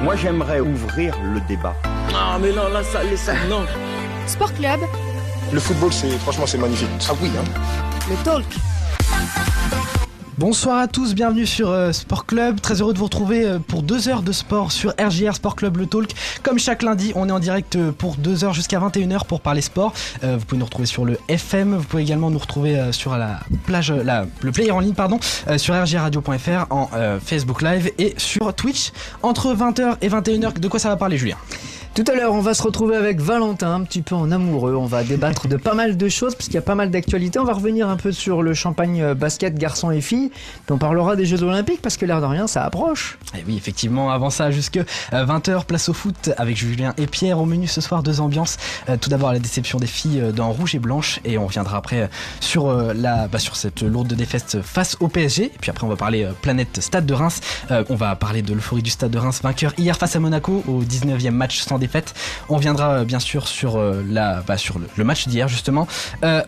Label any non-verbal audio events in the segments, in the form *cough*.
Moi, j'aimerais ouvrir le débat. Ah, mais non, là, ça, ça, non. Sport Club. Le football, c'est franchement, c'est magnifique. Ah oui, hein. Le talk. Bonsoir à tous, bienvenue sur euh, Sport Club. Très heureux de vous retrouver euh, pour deux heures de sport sur RJR Sport Club Le Talk. Comme chaque lundi, on est en direct euh, pour deux heures jusqu'à 21h pour parler sport. Vous pouvez nous retrouver sur le FM, vous pouvez également nous retrouver sur la plage, la, le player en ligne, pardon, sur rjradio.fr, en Facebook Live et sur Twitch entre 20h et 21h. De quoi ça va parler, Julien? Tout à l'heure, on va se retrouver avec Valentin, un petit peu en amoureux. On va débattre de pas mal de choses, puisqu'il y a pas mal d'actualités. On va revenir un peu sur le champagne euh, basket garçons et filles. On parlera des Jeux Olympiques, parce que l'air de rien, ça approche. Et oui, effectivement, avant ça, jusque 20h, place au foot avec Julien et Pierre. Au menu ce soir, deux ambiances. Euh, tout d'abord, la déception des filles euh, dans Rouge et Blanche. Et on reviendra après euh, sur, euh, la, bah, sur cette lourde défaite face au PSG. Puis après, on va parler euh, planète Stade de Reims. Euh, on va parler de l'euphorie du Stade de Reims, vainqueur hier face à Monaco au 19e match sans défaite. On reviendra euh, bien sûr sur, euh, la, bah, sur le, le match d'hier, justement. Euh,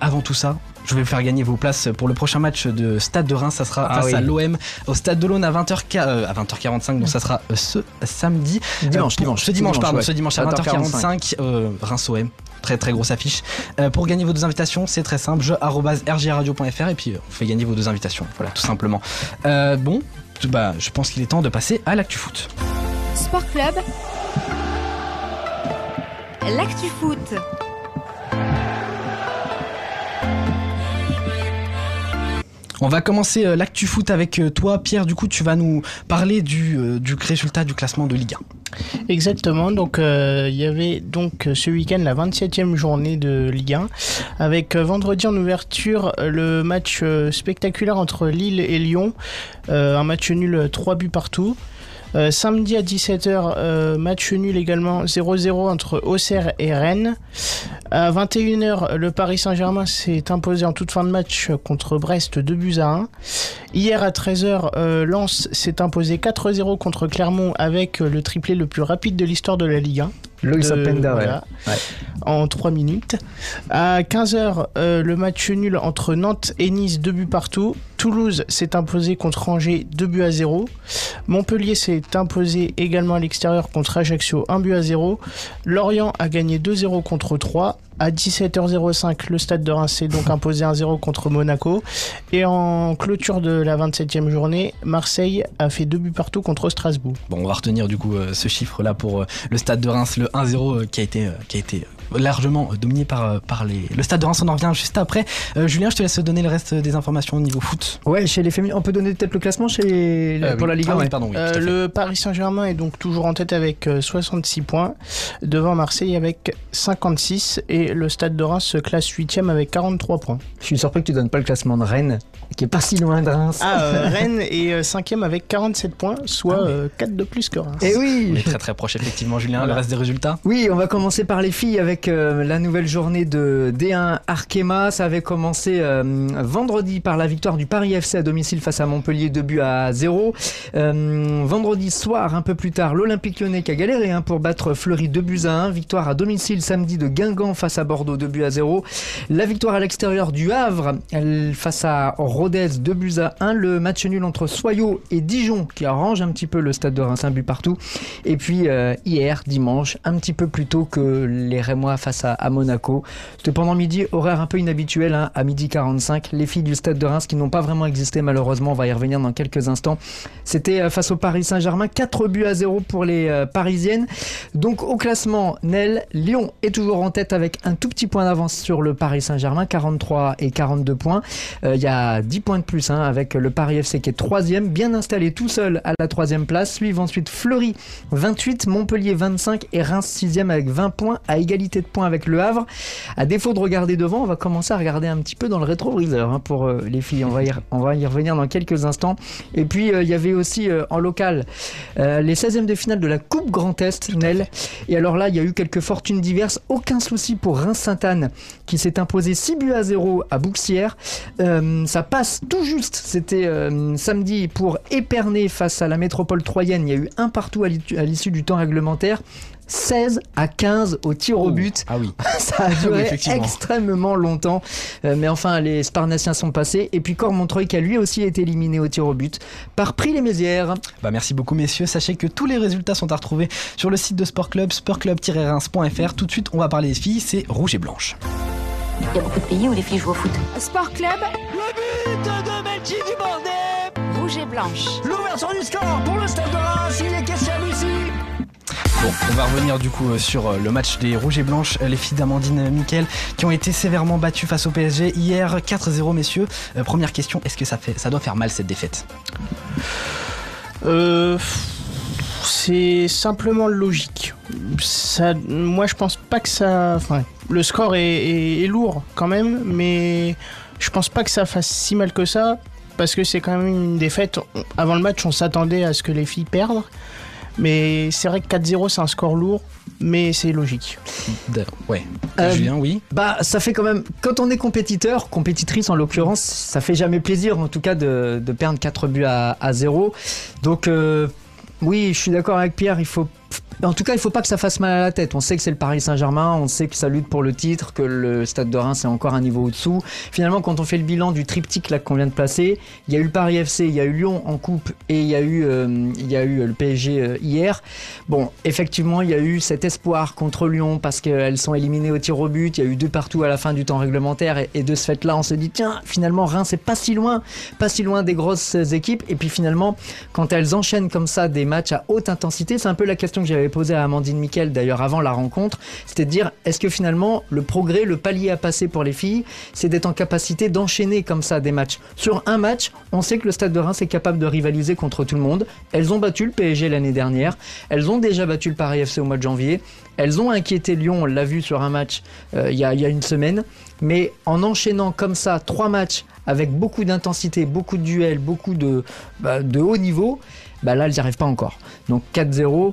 avant tout ça, je vais vous faire gagner vos places pour le prochain match de Stade de Reims. Ça sera Ah face oui. à l'OM au Stade de l'Aune à 20h, à 20h45. Donc ça sera ce samedi. Dimanche, Euh, pour- dimanche. Ce dimanche, pardon. ouais. Ce dimanche à 20h45. euh, Reims OM. Très très grosse affiche. Euh, pour gagner vos deux invitations, c'est très simple. Je rjradio.fr et puis euh, on fait gagner vos deux invitations. Voilà, tout simplement. Euh, bon, bah, je pense qu'il est temps de passer à l'actu foot. Sport Club. L'actu foot. On va commencer euh, l'actu foot avec euh, toi, Pierre. Du coup, tu vas nous parler du, euh, du résultat du classement de Ligue 1. Exactement, donc euh, il y avait donc ce week-end la 27e journée de Ligue 1 avec vendredi en ouverture le match spectaculaire entre Lille et Lyon, euh, un match nul 3 buts partout. Euh, samedi à 17h, euh, match nul également 0-0 entre Auxerre et Rennes. À 21h, le Paris Saint-Germain s'est imposé en toute fin de match contre Brest 2 buts à 1. Hier à 13h, euh, Lens s'est imposé 4-0 contre Clermont avec le triplé le plus rapide de l'histoire de la Ligue 1. Loïs voilà, Ouais. En 3 minutes. À 15h, le match nul entre Nantes et Nice, 2 buts partout. Toulouse s'est imposé contre Angers, 2 buts à 0. Montpellier s'est imposé également à l'extérieur contre Ajaccio, 1 but à 0. Lorient a gagné 2-0 contre 3. À 17h05, le stade de Reims s'est donc *laughs* imposé 1-0 contre Monaco. Et en clôture de la 27e journée, Marseille a fait 2 buts partout contre Strasbourg. Bon, on va retenir du coup euh, ce chiffre-là pour euh, le stade de Reims, le 1-0 euh, qui a été, qui a été largement dominé par, euh, par les... le stade de Reims. On en revient juste après. Euh, Julien, je te laisse donner le reste des informations au niveau foot. Ouais, chez les féminines. On peut donner peut-être le classement chez les... Euh, pour oui. la Ligue 1 Ah ouais. pardon, oui, Euh, le Paris Saint-Germain est donc toujours en tête avec euh, 66 points, devant Marseille avec 56 et le Stade de Reims se classe 8ème avec 43 points. Je suis surpris que tu donnes pas le classement de Rennes, qui est pas si loin de Reims. Ah, euh, *laughs* Rennes est 5ème avec 47 points, soit Ah, mais- euh, 4 de plus que Reims. Et On oui est très très proche effectivement, Julien. Le reste des résultats? Oui, on va commencer par les filles avec euh, la nouvelle journée de D1 Arkema. Ça avait commencé euh, vendredi par la victoire du Paris FC à domicile face à Montpellier, 2 buts à 0. Euh, vendredi soir, un peu plus tard, l'Olympique lyonnais qui a galéré hein, pour battre Fleury 2 buts à 1. Victoire à domicile samedi de Guingamp face à Bordeaux, 2 buts à 0. La victoire à l'extérieur du Havre elle, face à Rodez, 2 buts à 1. Le match nul entre Soyaux et Dijon qui arrange un petit peu le stade de Reims, un but partout. Et puis euh, hier, dimanche, un petit peu plus tôt que les Rémois face à, Monaco. C'était pendant midi, horaire un peu inhabituel, hein, à midi 45. Les filles du stade de Reims qui n'ont pas vraiment existé malheureusement, on va y revenir dans quelques instants. C'était euh, face au Paris Saint-Germain, 4 buts à 0 pour les euh, Parisiennes. Donc au classement, Nel, Lyon est toujours en tête avec un tout petit point d'avance sur le Paris Saint-Germain, 43 et 42 points. Il y a 10 points de plus hein, avec le Paris FC qui est troisième, bien installé tout seul à la troisième place. Suivent ensuite Fleury 28, Montpellier 25 et Reims 6 avec 20 points à égalité de points avec le Havre. À défaut de regarder devant, on va commencer à regarder un petit peu dans le rétroviseur hein, pour euh, les filles. On va, y, on va y revenir dans quelques instants. Et puis euh, il y avait aussi euh, en local les 16e de finale de la Coupe Grand Est, Nel. Et alors là, il y a eu quelques fortunes diverses. Aucun souci pour Reims-Sainte-Anne qui s'est imposé 6 buts à 0 à Bouxières. Ça passe tout juste. C'était euh, samedi pour Épernay face à la métropole troyenne. Il y a eu un partout à l'issue- du temps réglementaire. 16 à 15 au tir au but. Ah oui. *laughs* Ça a Oui, duré extrêmement longtemps. Euh, mais enfin, les Sparnassiens sont passés. Et puis Cormontreuil qui a lui aussi été éliminé au tir au but par Prix les Mézières. Bah merci beaucoup messieurs. Sachez que tous les résultats sont à retrouver sur le site de Sport Club, sportclub-reims.fr. Tout de suite, on va parler des filles, c'est rouge et blanche. Il y a beaucoup de pays où les filles jouent au foot. Sport Club, Le but de Melchi du Bordet rouge et blanche. L'ouverture du score pour le Stade de Reims, il est question ici Bon, on va revenir du coup euh, sur euh, le match des rouges et blanches, euh, les filles d'Amandine Miquel qui ont été sévèrement battues face au PSG hier 4-0 messieurs. Euh, première question, est-ce que ça fait ça doit faire mal cette défaite? Euh, c'est simplement logique. Ça, moi, je pense pas que ça. Enfin, le score est, est- est lourd quand même, mais je pense pas que ça fasse si mal que ça parce que c'est quand même une défaite. Avant le match, on s'attendait à ce que les filles perdent, mais c'est vrai que 4-0 c'est un score lourd, mais c'est logique. Ouais. Euh, Julien, oui. Bah, ça fait quand même. Quand on est compétiteur, compétitrice en l'occurrence, ça fait jamais plaisir en tout cas de, de perdre 4 buts à, à 0. Donc, euh, oui, je suis d'accord avec Pierre, il faut. En tout cas, il faut pas que ça fasse mal à la tête. On sait que c'est le Paris Saint-Germain, on sait que ça lutte pour le titre, que le Stade de Reims est encore un niveau au-dessous. Finalement, quand on fait le bilan du triptyque là qu'on vient de placer, il y a eu le Paris FC, il y a eu Lyon en coupe et il y a eu, euh, il y a eu le PSG euh, hier. Bon, effectivement, il y a eu cet espoir contre Lyon parce qu'elles sont éliminées au tir au but. Il y a eu deux partout à la fin du temps réglementaire. Et, et de ce fait-là, on se dit, tiens, finalement, Reims, c'est pas si loin, pas si loin des grosses équipes. Et puis finalement, quand elles enchaînent comme ça des matchs à haute intensité, c'est un peu la question que j'avais posée à Amandine Miquel d'ailleurs avant la rencontre. C'était de dire, est-ce que finalement, le progrès, le palier à passer pour les filles, c'est d'être en capacité d'enchaîner comme ça des matchs? Sur un match, on sait que le Stade de Reims est capable de rivaliser contre tout le monde. Elles ont battu le PSG l'année dernière. Elles ont déjà battu le Paris FC au mois de janvier. Elles ont inquiété Lyon, on l'a vu sur un match euh, il y, a, une semaine. Mais en enchaînant comme ça trois matchs avec beaucoup d'intensité, beaucoup de duels, beaucoup de, bah, de haut niveau, bah là, elles n'y arrivent pas encore. Donc 4-0,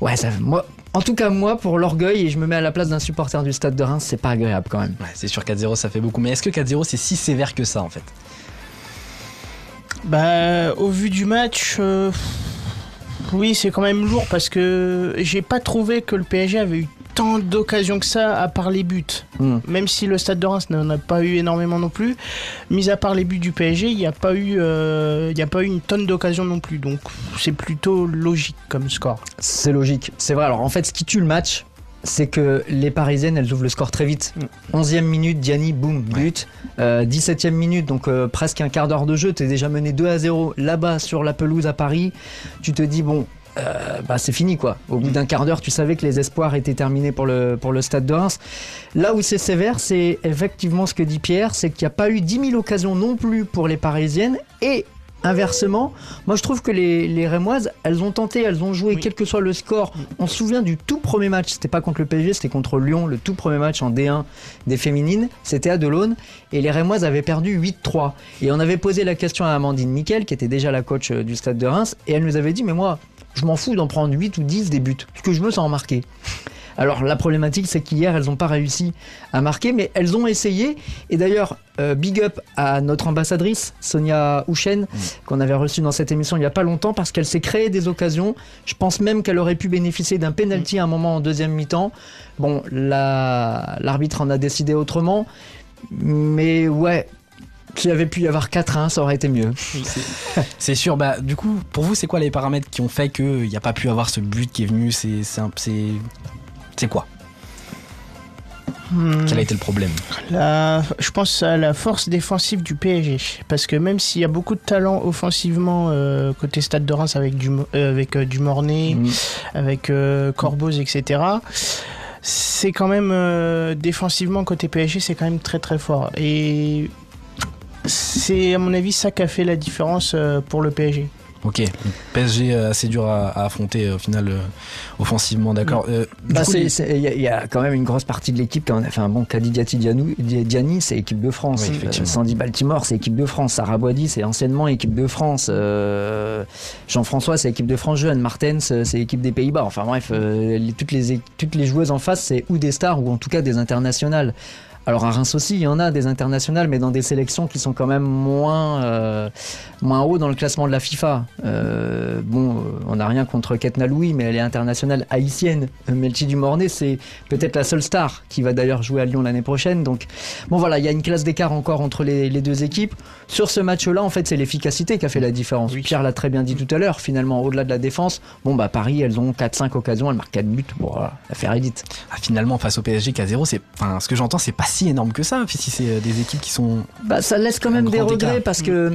ouais, ça, moi, en tout cas, moi, pour l'orgueil, et je me mets à la place d'un supporter du Stade de Reims, c'est pas agréable quand même. Ouais, c'est sûr 4-0 ça fait beaucoup. Mais est-ce que 4-0 c'est si sévère que ça en fait? Bah, au vu du match, euh, oui, c'est quand même lourd parce que j'ai pas trouvé que le PSG avait eu tant d'occasions que ça à part les buts. Hmm. Même si le Stade de Reims n'en a pas eu énormément non plus, mis à part les buts du PSG, il n'y a pas eu, euh, il y a pas eu une tonne d'occasions non plus. Donc c'est plutôt logique comme score. C'est logique. C'est vrai. Alors en fait, ce qui tue le match, c'est que les Parisiennes, elles ouvrent le score très vite. 11e minute, Diani, boum, but. Euh, 17e minute, donc euh, presque un quart d'heure de jeu, tu es déjà mené 2 à 0 là-bas sur la pelouse à Paris. Tu te dis, bon, euh, bah, c'est fini quoi. Au bout d'un quart d'heure, tu savais que les espoirs étaient terminés pour le, pour le stade de Reims. Là où c'est sévère, c'est effectivement ce que dit Pierre, c'est qu'il n'y a pas eu 10 000 occasions non plus pour les Parisiennes et Inversement, moi je trouve que les, les Rémoises, elles ont tenté, elles ont joué, Oui. quel que soit le score. On se souvient du tout premier match, c'était pas contre le PSG, c'était contre Lyon, le tout premier match en D1 des féminines, c'était à Delaune, et les Rémoises avaient perdu 8-3. Et on avait posé la question à Amandine Miquel, qui était déjà la coach euh, du stade de Reims, et elle nous avait dit, mais moi, je m'en fous d'en prendre 8 ou 10 des buts, parce que je veux s'en marquer. Alors la problématique c'est qu'hier elles n'ont pas réussi à marquer mais elles ont essayé et d'ailleurs euh, big up à notre ambassadrice Sonia Houchen qu'on avait reçue dans cette émission il n'y a pas longtemps parce qu'elle s'est créée des occasions. Je pense même qu'elle aurait pu bénéficier d'un penalty à un moment en deuxième mi-temps. Bon la- l'arbitre en a décidé autrement mais ouais s'il y avait pu y avoir 4-1 ça aurait été mieux. C'est sûr, bah du coup, pour vous, c'est quoi les paramètres qui ont fait qu'il n'y a pas pu avoir ce but qui est venu? C'est c'est quoi? Hmm. Quel a été le problème? La- je pense à la force défensive du PSG. Parce que même s'il y a beaucoup de talent offensivement euh, côté Stade de Reims avec, du, euh, avec euh, Dumornay, Mm. avec euh, Corboz, etc., c'est quand même euh, défensivement côté PSG, c'est quand même très très fort. Et c'est à mon avis ça qui a fait la différence euh, pour le PSG. Ok, PSG euh, assez dur à, à affronter euh, au final euh, offensivement, d'accord. Euh, du Bah, Il y, a- il y a quand même une grosse partie de l'équipe qui en a fait un bon Kadidiati Diani, c'est équipe de France. Oui. Euh, Sandy Baltimore, c'est équipe de France. Sarah Boidi, c'est anciennement équipe de France. Euh, Jean-François, c'est équipe de France jeune. Martens, c'est équipe des Pays-Bas. Enfin bref, euh, les- toutes, les, é- toutes les joueuses en face, c'est ou des stars ou en tout cas des internationales. Alors à Reims aussi, il y en a des internationales, mais dans des sélections qui sont quand même moins, euh, moins haut dans le classement de la FIFA. Euh, bon, euh, on n'a rien contre Ketna Louis, mais elle est internationale haïtienne. Euh, Melchi Dumornay, c'est peut-être la seule star qui va d'ailleurs jouer à Lyon l'année prochaine. Donc, bon voilà, il y a une classe d'écart encore entre les, les deux équipes. Sur ce match-là, en fait, c'est l'efficacité qui a fait la différence. Pierre l'a très bien dit tout à l'heure. Finalement, au-delà de la défense, bon bah Paris, elles ont 4-5 occasions, elles marquent 4 buts. Bon, voilà, l'affaire est dite. Ah, finalement, face au PSG qu'à 0, c'est, enfin, ce que j'entends, c'est pas si énorme que ça. Si c'est euh, des équipes qui sont. Bah, ça laisse quand même des regrets écart. parce que.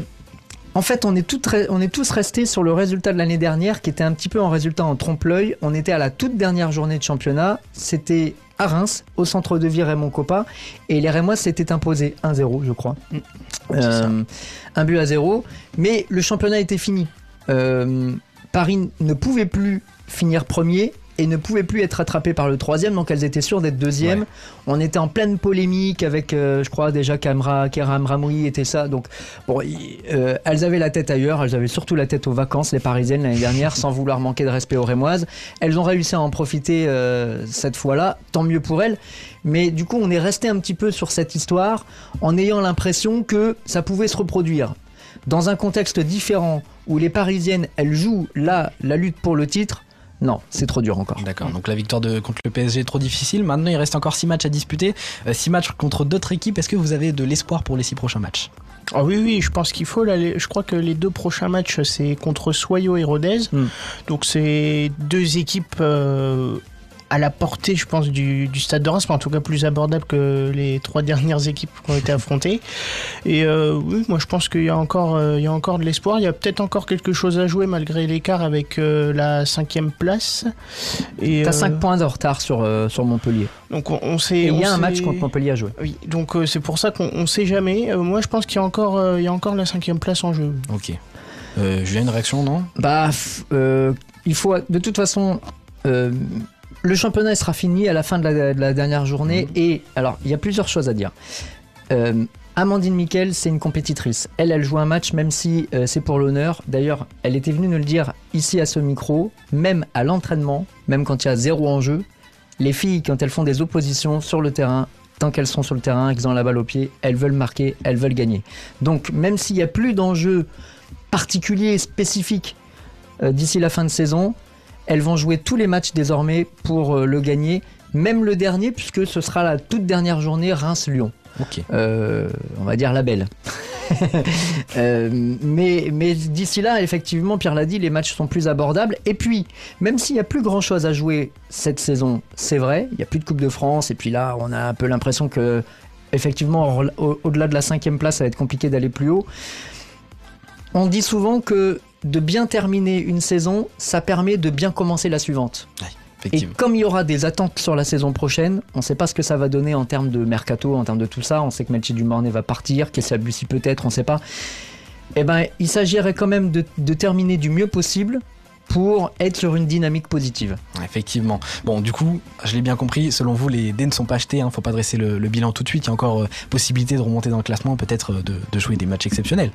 En fait, on est, on tous restés sur le résultat de l'année dernière, qui était un petit peu en résultat en trompe-l'œil. On était à la toute dernière journée de championnat. C'était à Reims, au centre de vie Raymond Coppa. Et les Rémois s'étaient imposés 1-0, je crois. Euh, un but à 0. Mais le championnat était fini. Euh, Paris ne pouvait plus finir premier et ne pouvait plus être rattrapé par le troisième, donc elles étaient sûres d'être deuxième. Ouais. On était en pleine polémique avec, euh, je crois déjà Kamra, Keram Ramoui était ça. Donc bon, y- euh, elles avaient la tête ailleurs, elles avaient surtout la tête aux vacances, les Parisiennes l'année dernière, *laughs* sans vouloir manquer de respect aux Rémoises. Elles ont réussi à en profiter euh, cette fois-là, tant mieux pour elles. Mais du coup, on est resté un petit peu sur cette histoire en ayant l'impression que ça pouvait se reproduire. Dans un contexte différent où les Parisiennes, elles jouent là la lutte pour le titre, non, c'est trop dur encore. D'accord, donc la victoire de, contre le PSG est trop difficile. Maintenant, il reste encore 6 matchs à disputer. 6 matchs contre d'autres équipes. Est-ce que vous avez de l'espoir pour les 6 prochains matchs? Ah oui, oui, je pense qu'il faut. Là, les- je crois que les deux prochains matchs, c'est contre Soyo et Rodez. Mm. Donc, c'est deux équipes euh, à la portée, je pense, du, du stade de Reims, mais en tout cas plus abordables que les trois dernières équipes qui ont été affrontées. Et euh, oui, moi, je pense qu'il y, a encore, euh, il y a encore de l'espoir. Il y a peut-être encore quelque chose à jouer malgré l'écart avec euh, la cinquième place. Et, T'as euh, 5 points de retard sur, euh, sur Montpellier. Donc, on, on sait. Et il y a un match contre Montpellier à jouer. Oui, donc euh, c'est pour ça qu'on on sait jamais. Euh, moi, je pense qu'il y a encore, euh, il y a encore la cinquième place en jeu. Ok. Euh, Julien, une réaction, non? Bah, euh, il faut de toute façon. euh, le championnat sera fini à la fin de la, de la dernière journée. Et alors, il y a plusieurs choses à dire. Euh, Amandine Miquel, c'est une compétitrice. Elle, elle joue un match même si euh, c'est pour l'honneur. D'ailleurs, elle était venue nous le dire ici à ce micro, même à l'entraînement, même quand il y a zéro en jeu. Les filles, quand elles font des oppositions sur le terrain, tant qu'elles sont sur le terrain, qu'elles ont la balle au pied, elles veulent marquer, elles veulent gagner. Donc, même s'il n'y a plus d'enjeux particuliers, spécifiques euh, d'ici la fin de saison, elles vont jouer tous les matchs désormais pour euh, le gagner, même le dernier, puisque ce sera la toute dernière journée Reims-Lyon. Euh, on va dire la belle. *laughs* Euh, mais mais d'ici là, effectivement, Pierre l'a dit, les matchs sont plus abordables. Et puis, même s'il n'y a plus grand chose à jouer cette saison, c'est vrai, il n'y a plus de Coupe de France. Et puis là, on a un peu l'impression que, effectivement, au- au-delà de la cinquième place, ça va être compliqué d'aller plus haut. On dit souvent que de bien terminer une saison, ça permet de bien commencer la suivante. Et comme il y aura des attentes sur la saison prochaine, on ne sait pas ce que ça va donner en termes de mercato, en termes de tout ça. On sait que Melchi Dumornay va partir, Kessia Bussi peut-être, on ne sait pas. Eh ben, il s'agirait quand même de, de terminer du mieux possible pour être sur une dynamique positive. Effectivement. Bon, du coup, je l'ai bien compris. Selon vous, les dés ne sont pas achetés. Hein, faut pas dresser le, le bilan tout de suite. Il y a encore euh, possibilité de remonter dans le classement, peut-être euh, de, de jouer des matchs exceptionnels.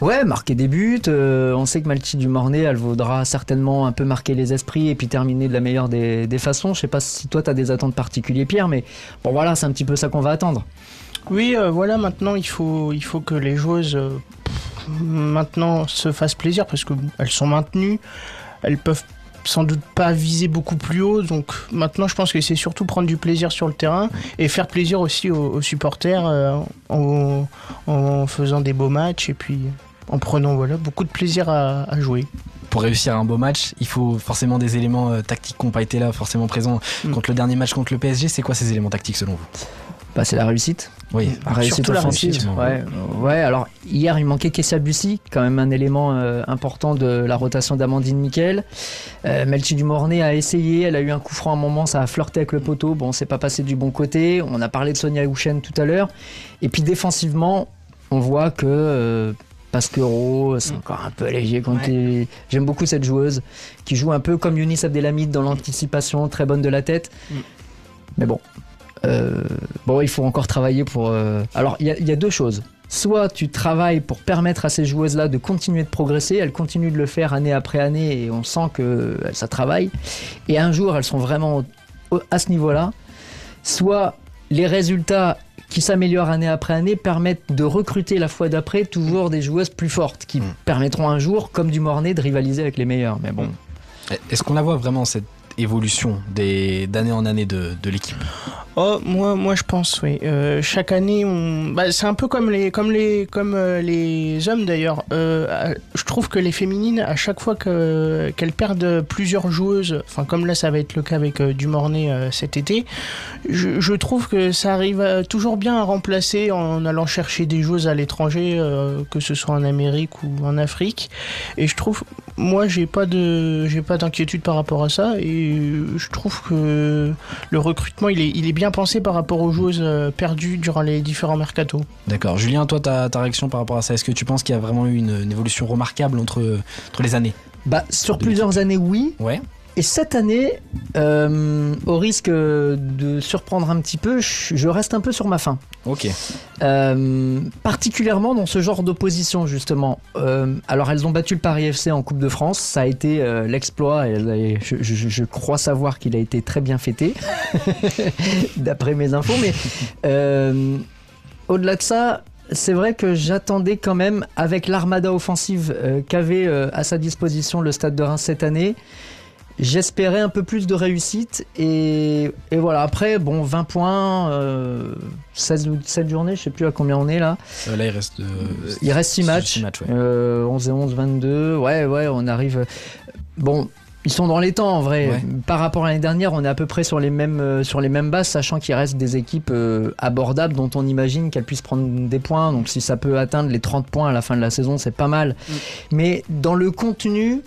Ouais, marquer des buts. euh, on sait que Malti Dumornay, elle vaudra certainement un peu marquer les esprits et puis terminer de la meilleure des, des façons. Je sais pas si toi, tu as des attentes particulières, Pierre, mais bon, voilà, c'est un petit peu ça qu'on va attendre. Oui, euh, voilà, maintenant il faut, il faut que les joueuses euh, maintenant se fassent plaisir parce qu'elles sont maintenues, elles peuvent sans doute pas viser beaucoup plus haut, donc maintenant je pense que c'est surtout prendre du plaisir sur le terrain et faire plaisir aussi aux, aux supporters euh, en, en faisant des beaux matchs et puis en prenant voilà, beaucoup de plaisir à, à jouer. Pour réussir un beau match, il faut forcément des éléments euh, tactiques qui n'ont pas été là, forcément présents Mm. contre le dernier match contre le PSG. C'est quoi ces éléments tactiques selon vous? Bah, c'est la réussite. Oui, réussite surtout la offensive. réussite, ouais, euh, ouais, alors hier il manquait Kessia Bussi, quand même un élément euh, important de la rotation d'Amandine Miquel. Euh, Melchi Dumornay a essayé, elle a eu un coup franc à un moment, ça a flirté avec le poteau. Bon, c'est pas passé du bon côté. On a parlé de Sonia Houchen tout à l'heure. Et puis défensivement, on voit que euh, Pasquero, c'est encore un peu léger. Quand J'aime beaucoup cette joueuse qui joue un peu comme Younis Abdelhamid dans l'anticipation, très bonne de la tête. Mm. Mais bon, bon, il faut encore travailler pour. euh, Alors, il y, a- il y a deux choses. Soit tu travailles pour permettre à ces joueuses-là de continuer de progresser, elles continuent de le faire année après année et on sent que euh, ça travaille. Et un jour, elles sont vraiment à ce niveau-là. Soit les résultats qui s'améliorent année après année, permettent de recruter la fois d'après toujours des joueuses plus fortes, qui Mm. permettront un jour, comme du Mornay, de rivaliser avec les meilleurs. Mais bon, Est-ce qu'on la voit vraiment cette évolution des- d'année en année de, de l'équipe? Oh, moi, moi je pense, oui. Euh, chaque année, bah, c'est un peu comme les, comme les, comme euh, les hommes d'ailleurs. Euh, je trouve que les féminines, à chaque fois que, qu'elles perdent plusieurs joueuses, enfin comme là ça va être le cas avec Dumornay cet été, je, trouve que ça arrive toujours bien à remplacer en allant chercher des joueuses à l'étranger, que ce soit en Amérique ou en Afrique. Et je trouve, moi j'ai pas de, j'ai pas d'inquiétude par rapport à ça. Je trouve que le recrutement, il est, il est bien pensé par rapport aux joueuses euh, perdues durant les différents mercatos. D'accord. Julien, toi, ta, ta réaction par rapport à ça, est-ce que tu penses qu'il y a vraiment eu une, une évolution remarquable entre, entre les années? Bah, sur plusieurs années, oui. Ouais. Et cette année, euh, au risque de surprendre un petit peu, je reste un peu sur ma faim. Ok. Euh, particulièrement dans ce genre d'opposition justement. Euh, alors elles ont battu le Paris FC en Coupe de France, ça a été l'exploit et, je, je- je crois savoir qu'il a été très bien fêté, *laughs* d'après mes infos. Mais au-delà de ça, c'est vrai que j'attendais quand même, avec l'armada offensive qu'avait à sa disposition le Stade de Reims cette année, J'espérais un peu plus de réussite et, et voilà. Après bon 20 points euh, 16 ou 17 journées je sais plus à combien on est là. Euh, là, il reste. euh, il reste 6 matchs, six matchs, ouais. Euh, 11 et 11 22 ouais ouais on arrive bon ils sont dans les temps en vrai. Ouais. par rapport à l'année dernière on est à peu près sur les mêmes euh, sur les mêmes bases sachant qu'il reste des équipes euh, abordables dont on imagine qu'elles puissent prendre des points. Donc si ça peut atteindre les 30 points à la fin de la saison c'est pas mal. Mais dans le contenu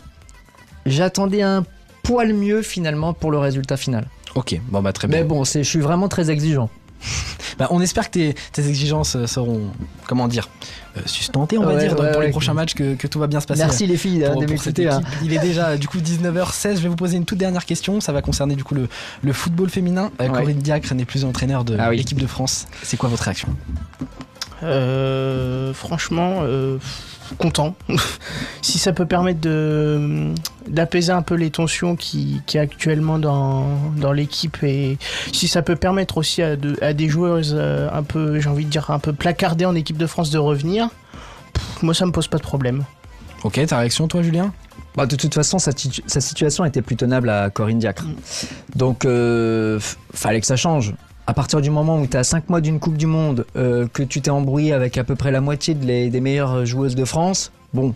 j'attendais un poil mieux finalement pour le résultat final Ok, bon bah très bien. mais bon c'est je suis vraiment très exigeant *laughs* Bah, on espère que tes, tes exigences euh, seront, comment dire, euh, sustentées, on va Ouais, dire, dans- ouais, pour les prochains matchs, que, que tout va bien se passer. merci les filles hein, pour- cette hein. équipe. Il est déjà du coup 19h16. Je vais vous poser une toute dernière question. Ça va concerner du coup le, le football féminin. Euh, Ouais. Corinne Diacre n'est plus entraîneur de Ah oui. l'équipe de France. C'est quoi votre réaction? Euh, franchement, euh, content. *laughs* si ça peut permettre de d'apaiser un peu les tensions qui, qui est actuellement dans, dans l'équipe et si ça peut permettre aussi à, de- à des joueuses euh, un peu, j'ai envie de dire, un peu placardées en équipe de France de revenir, pff, moi ça me pose pas de problème. Ok, ta réaction toi, Julien? Bah, de toute façon, sa, situ- sa situation était plus tenable à Corinne Diacre. Donc, euh, fallait que ça change. À partir du moment où tu as 5 mois d'une Coupe du Monde, euh, que tu t'es embrouillé avec à peu près la moitié des meilleures joueuses de France, bon,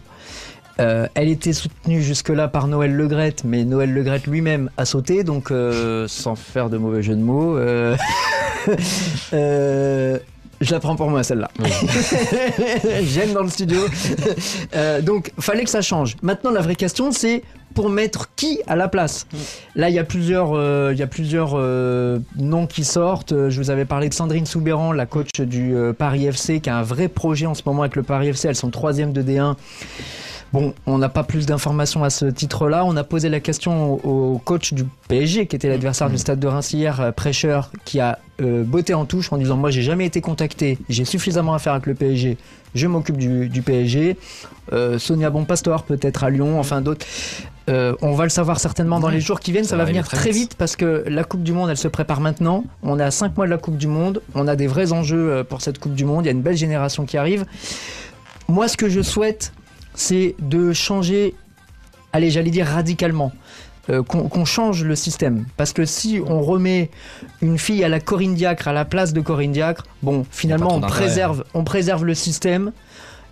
euh, elle était soutenue jusque-là par Noël Legrette, mais Noël Legrette lui-même a sauté, donc euh, sans faire de mauvais jeu de mots, *laughs* je la prends pour moi celle-là. *laughs* J'aime dans le studio. Euh, donc, fallait que ça change. Maintenant, la vraie question, c'est pour mettre qui à la place? Là, il y a plusieurs, euh, il y a plusieurs euh, noms qui sortent. Je vous avais parlé de Sandrine Soubéran, la coach du euh, Paris FC, qui a un vrai projet en ce moment avec le Paris FC. Elles sont troisième de D1. Bon, on n'a pas plus d'informations à ce titre-là. On a posé la question au, au coach du PSG, qui était l'adversaire du Stade de Reims hier, euh, Prêcheur, qui a euh, botté en touche en disant Moi, j'ai jamais été contacté, j'ai suffisamment à faire avec le PSG, je m'occupe du, du PSG. Euh, Sonia Bonpastor, peut-être à Lyon, enfin d'autres. Euh, on va le savoir certainement dans Ouais, les jours qui viennent. ça Ça, va va venir très vite. vite parce que la Coupe du Monde, elle se prépare maintenant. On est à 5 mois de la Coupe du Monde. On a des vrais enjeux pour cette Coupe du Monde. Il y a une belle génération qui arrive. Moi, ce que je souhaite, c'est de changer, allez, j'allais dire radicalement, euh, qu'on change le système. Parce que si on remet une fille à la Corinne Diacre, à la place de Corinne Diacre, bon, finalement, on préserve, on préserve le système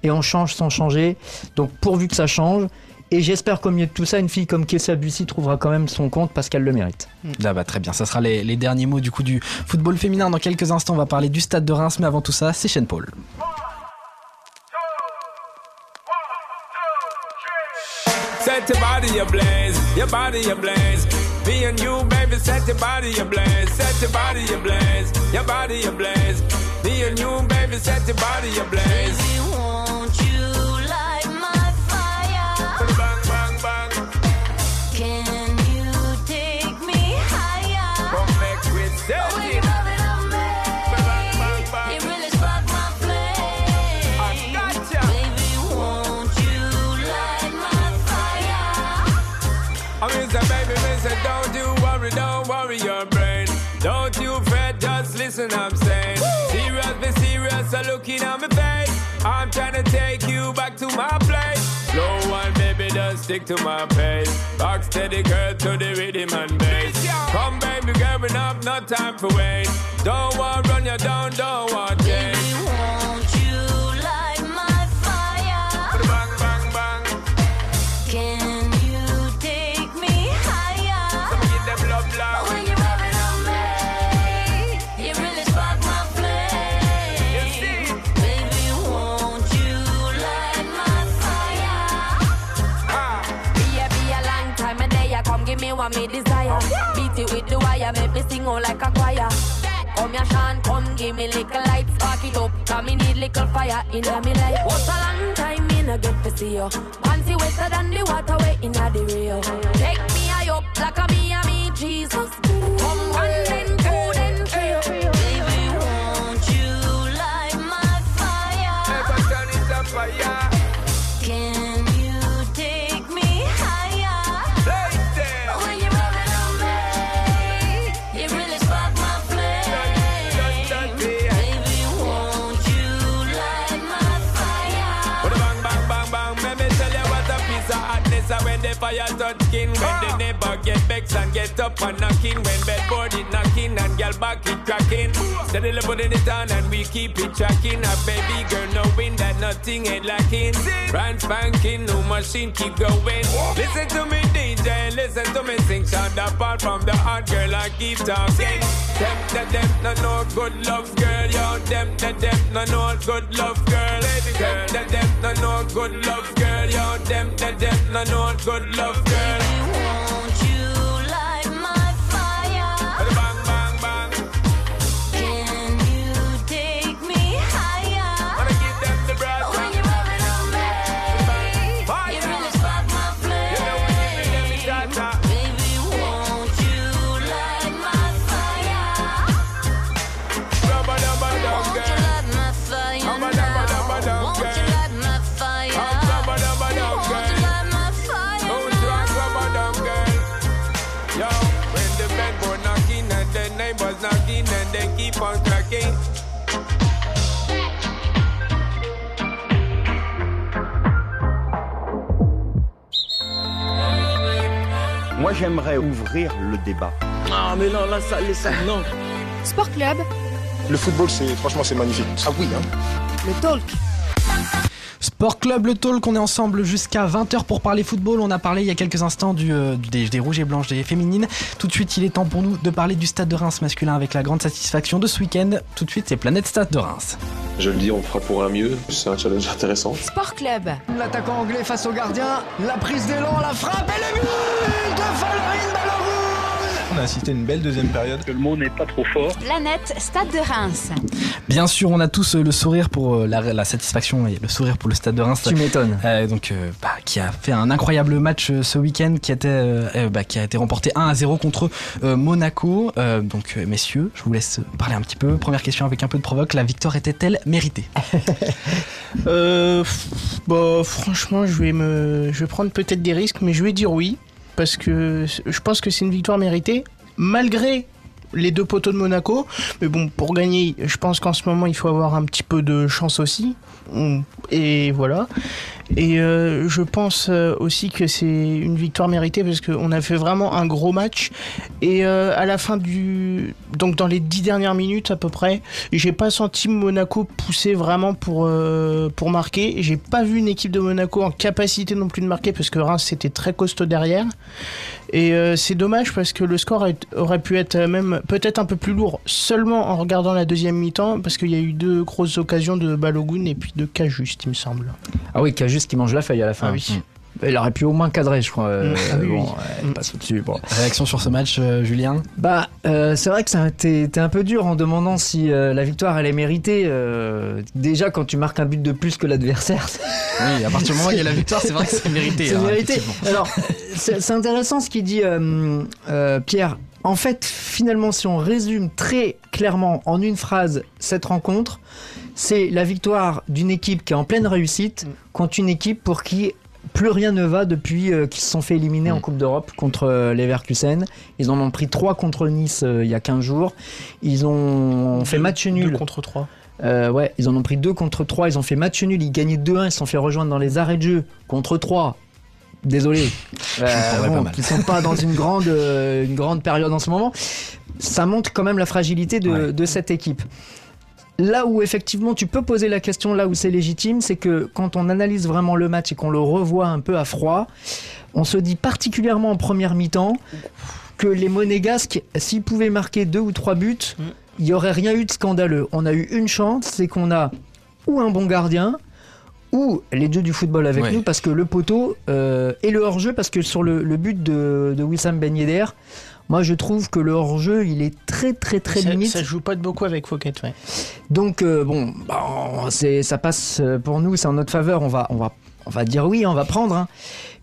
et on change sans changer. Donc, pourvu que ça change. Et j'espère qu'au milieu de tout ça, une fille comme Kessia Bussy trouvera quand même son compte parce qu'elle le mérite. Ah bah très bien, ça sera les, les derniers mots du coup du football féminin. Dans quelques instants, on va parler du stade de Reims, mais avant tout ça, c'est Shane Paul. Set your body ablaze, your body ablaze. Me and you, baby, set your body ablaze, set your body ablaze, your body ablaze. Me and you, baby, set your body ablaze. Don't worry your brain. Don't you fret, just listen, I'm saying. Serious closer looking at my face. I'm trying to take you back to my place. Slow one, baby, just stick to my pace. Rock steady, girl, to the rhythm and bass. Come, baby, girl, have no time for wait. Don't want run you down, don't want change. Ya come me what me desire. Beat it with the wire, make me sing out like a choir. Come here, Sean, come give me little light, spark it up. Cause me need little fire in me life. What a long time me no get to see you. Panty wetter than the water way in the Rio. Take me high up like a me and me Jesus. Come one then two then three. Baby, won't you light my fire? Never turn it up fire. Fire touch skin, when the ah! neighbor get vexed and get up and knocking, when bedboard it knocking and girl back it cracking. Steadily putting it on and we keep it tracking. A baby girl knowing that nothing ain't lacking. Brand spanking, no machine keep going. Oh! Listen to me DJ, listen to me sing. Sound apart from the hot girl I keep talking. Them, them, them, no, no good love girl, yo. Them, them, them, no, no good love girl. Them, them, them, no, no good love girl, yo. Them, them, them, no, no good love girl. J'aimerais ouvrir le débat. Ah, mais non, là, ça, ça, non. Sport Club, Le football, c'est franchement, c'est magnifique. Ah oui, hein. le talk. Sport Club Le Talk, on est ensemble jusqu'à 20h pour parler football. On a parlé il y a quelques instants du, euh, des, des rouges et blanches des féminines. Tout de suite, il est temps pour nous de parler du stade de Reims masculin avec la grande satisfaction de ce week-end. Tout de suite, c'est Planète Stade de Reims. Je le dis, on fera pour un mieux. C'est un challenge intéressant. Sport Club, L'attaquant anglais face au gardien, la prise d'élan, la frappe et le but de Valérine Balogun On a assisté à une belle deuxième période. Le mot n'est pas trop fort. Planète Stade de Reims. Bien sûr, on a tous euh, le sourire pour euh, la, la satisfaction et le sourire pour le stade de Reims. Tu m'étonnes. Euh, donc, euh, bah, qui a fait un incroyable match ce week-end, qui, était, bah, qui a été remporté 1 à 0 contre euh, Monaco. Euh, donc, messieurs, je vous laisse parler un petit peu. Première question avec un peu de provoque la victoire était-elle méritée? *laughs* Euh, bah, franchement, je vais me, je vais prendre peut-être des risques, mais je vais dire oui parce que je pense que c'est une victoire méritée malgré les deux poteaux de Monaco. Mais bon, pour gagner, je pense qu'en ce moment, il faut avoir un petit peu de chance aussi. Et voilà. Et euh, je pense euh, aussi que c'est une victoire méritée parce qu'on a fait vraiment un gros match. Et euh, à la fin du. Donc dans les dix dernières minutes à peu près, j'ai pas senti Monaco pousser vraiment pour, pour marquer. J'ai pas vu une équipe de Monaco en capacité non plus de marquer parce que Reims c'était très costaud derrière. Et euh, c'est dommage parce que le score est- aurait pu être même peut-être un peu plus lourd seulement en regardant la deuxième mi-temps parce qu'il y a eu deux grosses occasions de Balogun et puis de Cajuste il me semble. Ah oui, Cajus qui mange la feuille à la fin. Ah oui. Il aurait pu au moins cadrer, je crois. euh, Mm. Ah oui, bon, oui. ouais, il passe au-dessus. Bon. Réaction sur ce match, euh, Julien? Bah, euh, c'est vrai que t'es t'es un peu dur en demandant si euh, la victoire elle est méritée. euh, déjà, quand tu marques un but de plus que l'adversaire, Oui, à partir du moment où il y a la victoire, c'est vrai que c'est mérité. c'est hein, mérité. Alors, c'est c'est intéressant ce qu'il dit euh, euh, Pierre. En fait, finalement, si on résume très clairement en une phrase cette rencontre, c'est la victoire d'une équipe qui est en pleine réussite contre une équipe pour qui plus rien ne va depuis euh, qu'ils se sont fait éliminer en Coupe d'Europe contre euh, Leverkusen. Ils en ont pris 3 contre Nice euh, il y a 15 jours. Ils ont fait match nul. contre 3. Euh, ouais, ils en ont pris deux contre 3, ils ont fait match nul, ils gagnaient 2-1, ils se sont fait rejoindre dans les arrêts de jeu contre 3. Désolé, *laughs* Euh, bon, ils sont pas dans une grande, euh, une grande période en ce moment. Ça montre quand même la fragilité de, de cette équipe. Là où effectivement tu peux poser la question, là où c'est légitime, c'est que quand on analyse vraiment le match et qu'on le revoit un peu à froid, on se dit particulièrement en première mi-temps que les Monégasques, s'ils pouvaient marquer deux ou trois buts, il n'y aurait rien eu de scandaleux. On a eu une chance, c'est qu'on a ou un bon gardien, ou les dieux du football avec Ouais. nous, parce que le poteau euh, et le hors-jeu, parce que sur le, le but de, de Wissam Ben Yedder, moi je trouve que le hors-jeu, il est très très très ça, limite. ça joue pas de beaucoup avec Fouquet, ouais. Donc euh, bon, bah, on- c'est, ça passe euh, pour nous, c'est en notre faveur. On va, on va, on va dire oui, on va prendre. hein.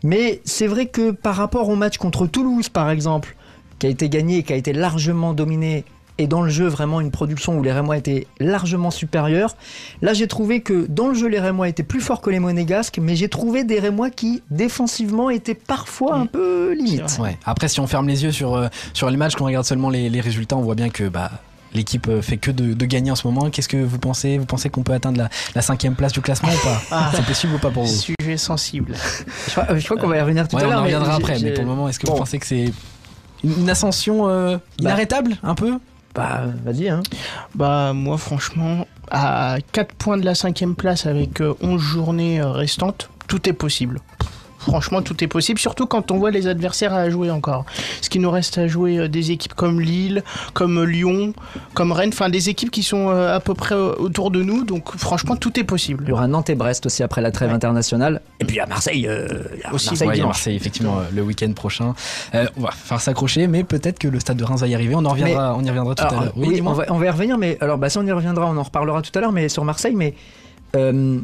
Mais c'est vrai que par rapport au match contre Toulouse, par exemple, qui a été gagné, qui a été largement dominé, et dans le jeu vraiment une production où les Rémois étaient largement supérieurs. Là, j'ai trouvé que dans le jeu, les Rémois étaient plus forts que les Monégasques, mais j'ai trouvé des Rémois qui défensivement étaient parfois un peu limite. Ouais. Après, si on ferme les yeux sur, euh, sur les matchs, qu'on regarde seulement les, les résultats, on voit bien que bah, l'équipe euh, fait que de, de gagner en ce moment. Qu'est-ce que vous pensez? Vous pensez qu'on peut atteindre la, la cinquième place du classement ou pas? Ah. C'est possible ou pas pour vous? Sujet sensible. Je crois, qu'on va y revenir tout Ouais, à on l'heure. en mais reviendra après, mais pour le moment, est-ce que Bon. vous pensez que c'est une ascension euh, inarrêtable un peu? Bah, vas-y. Hein. Bah moi franchement, à 4 points de la cinquième place avec euh, 11 journées euh, restantes, tout est possible. Franchement, tout est possible, surtout quand on voit les adversaires à jouer encore. Ce qui nous reste à jouer euh, des équipes comme Lille, comme Lyon, comme Rennes, enfin des équipes qui sont euh, à peu près euh, autour de nous, donc franchement, tout est possible. Il y aura Nantes et Brest aussi après la trêve internationale. Et puis à Marseille, euh, il y a aussi Marseille ouais, il y a dimanche. Marseille effectivement euh, le week-end prochain. Euh, on va faire s'accrocher, mais peut-être que le stade de Reims va y arriver. On en reviendra, on y reviendra tout Alors, à l'heure. oui, on va, on va y revenir, mais alors bah, si on y reviendra, on en reparlera tout à l'heure, mais sur Marseille, mais euh,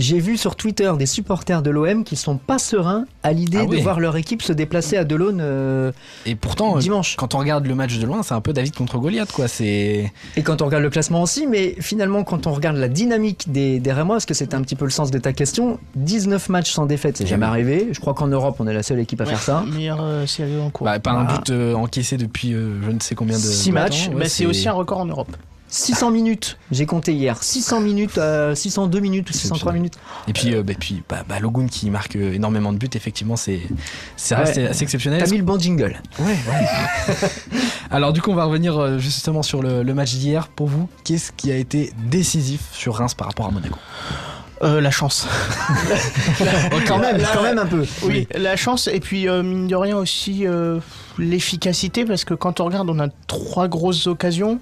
j'ai vu sur Twitter des supporters de l'OM qui sont pas sereins à l'idée Ah de voir leur équipe se déplacer à Delaune euh, Et pourtant, euh, dimanche. quand on regarde le match de loin, c'est un peu David contre Goliath, quoi. C'est Et quand on regarde le classement aussi, mais finalement quand on regarde la dynamique des, des Rémois, parce que c'était un petit peu le sens de ta question, 19 matchs sans défaite, c'est jamais arrivé. Je crois qu'en Europe, on est la seule équipe à faire ça. Meilleure euh, série en cours. bah, pas un but euh, encaissé depuis euh, je ne sais combien de Six de matchs, temps. Bah, Ouais, c'est aussi un record en Europe. 600 minutes, j'ai compté hier. 600 minutes, euh, 602 minutes ou 603 minutes. Et puis, euh, bah, puis bah, Balogun qui marque euh, énormément de buts, effectivement, c'est c'est Ouais. assez exceptionnel. T'as mis le bon jingle. *laughs* Alors du coup, on va revenir euh, justement sur le, le match d'hier. Pour vous, qu'est-ce qui a été décisif sur Reims par rapport à Monaco? Euh, la chance. *laughs* *laughs* quand même, quand même un peu. Oui, la chance et puis euh, mine de rien aussi euh, l'efficacité parce que quand on regarde, on a trois grosses occasions.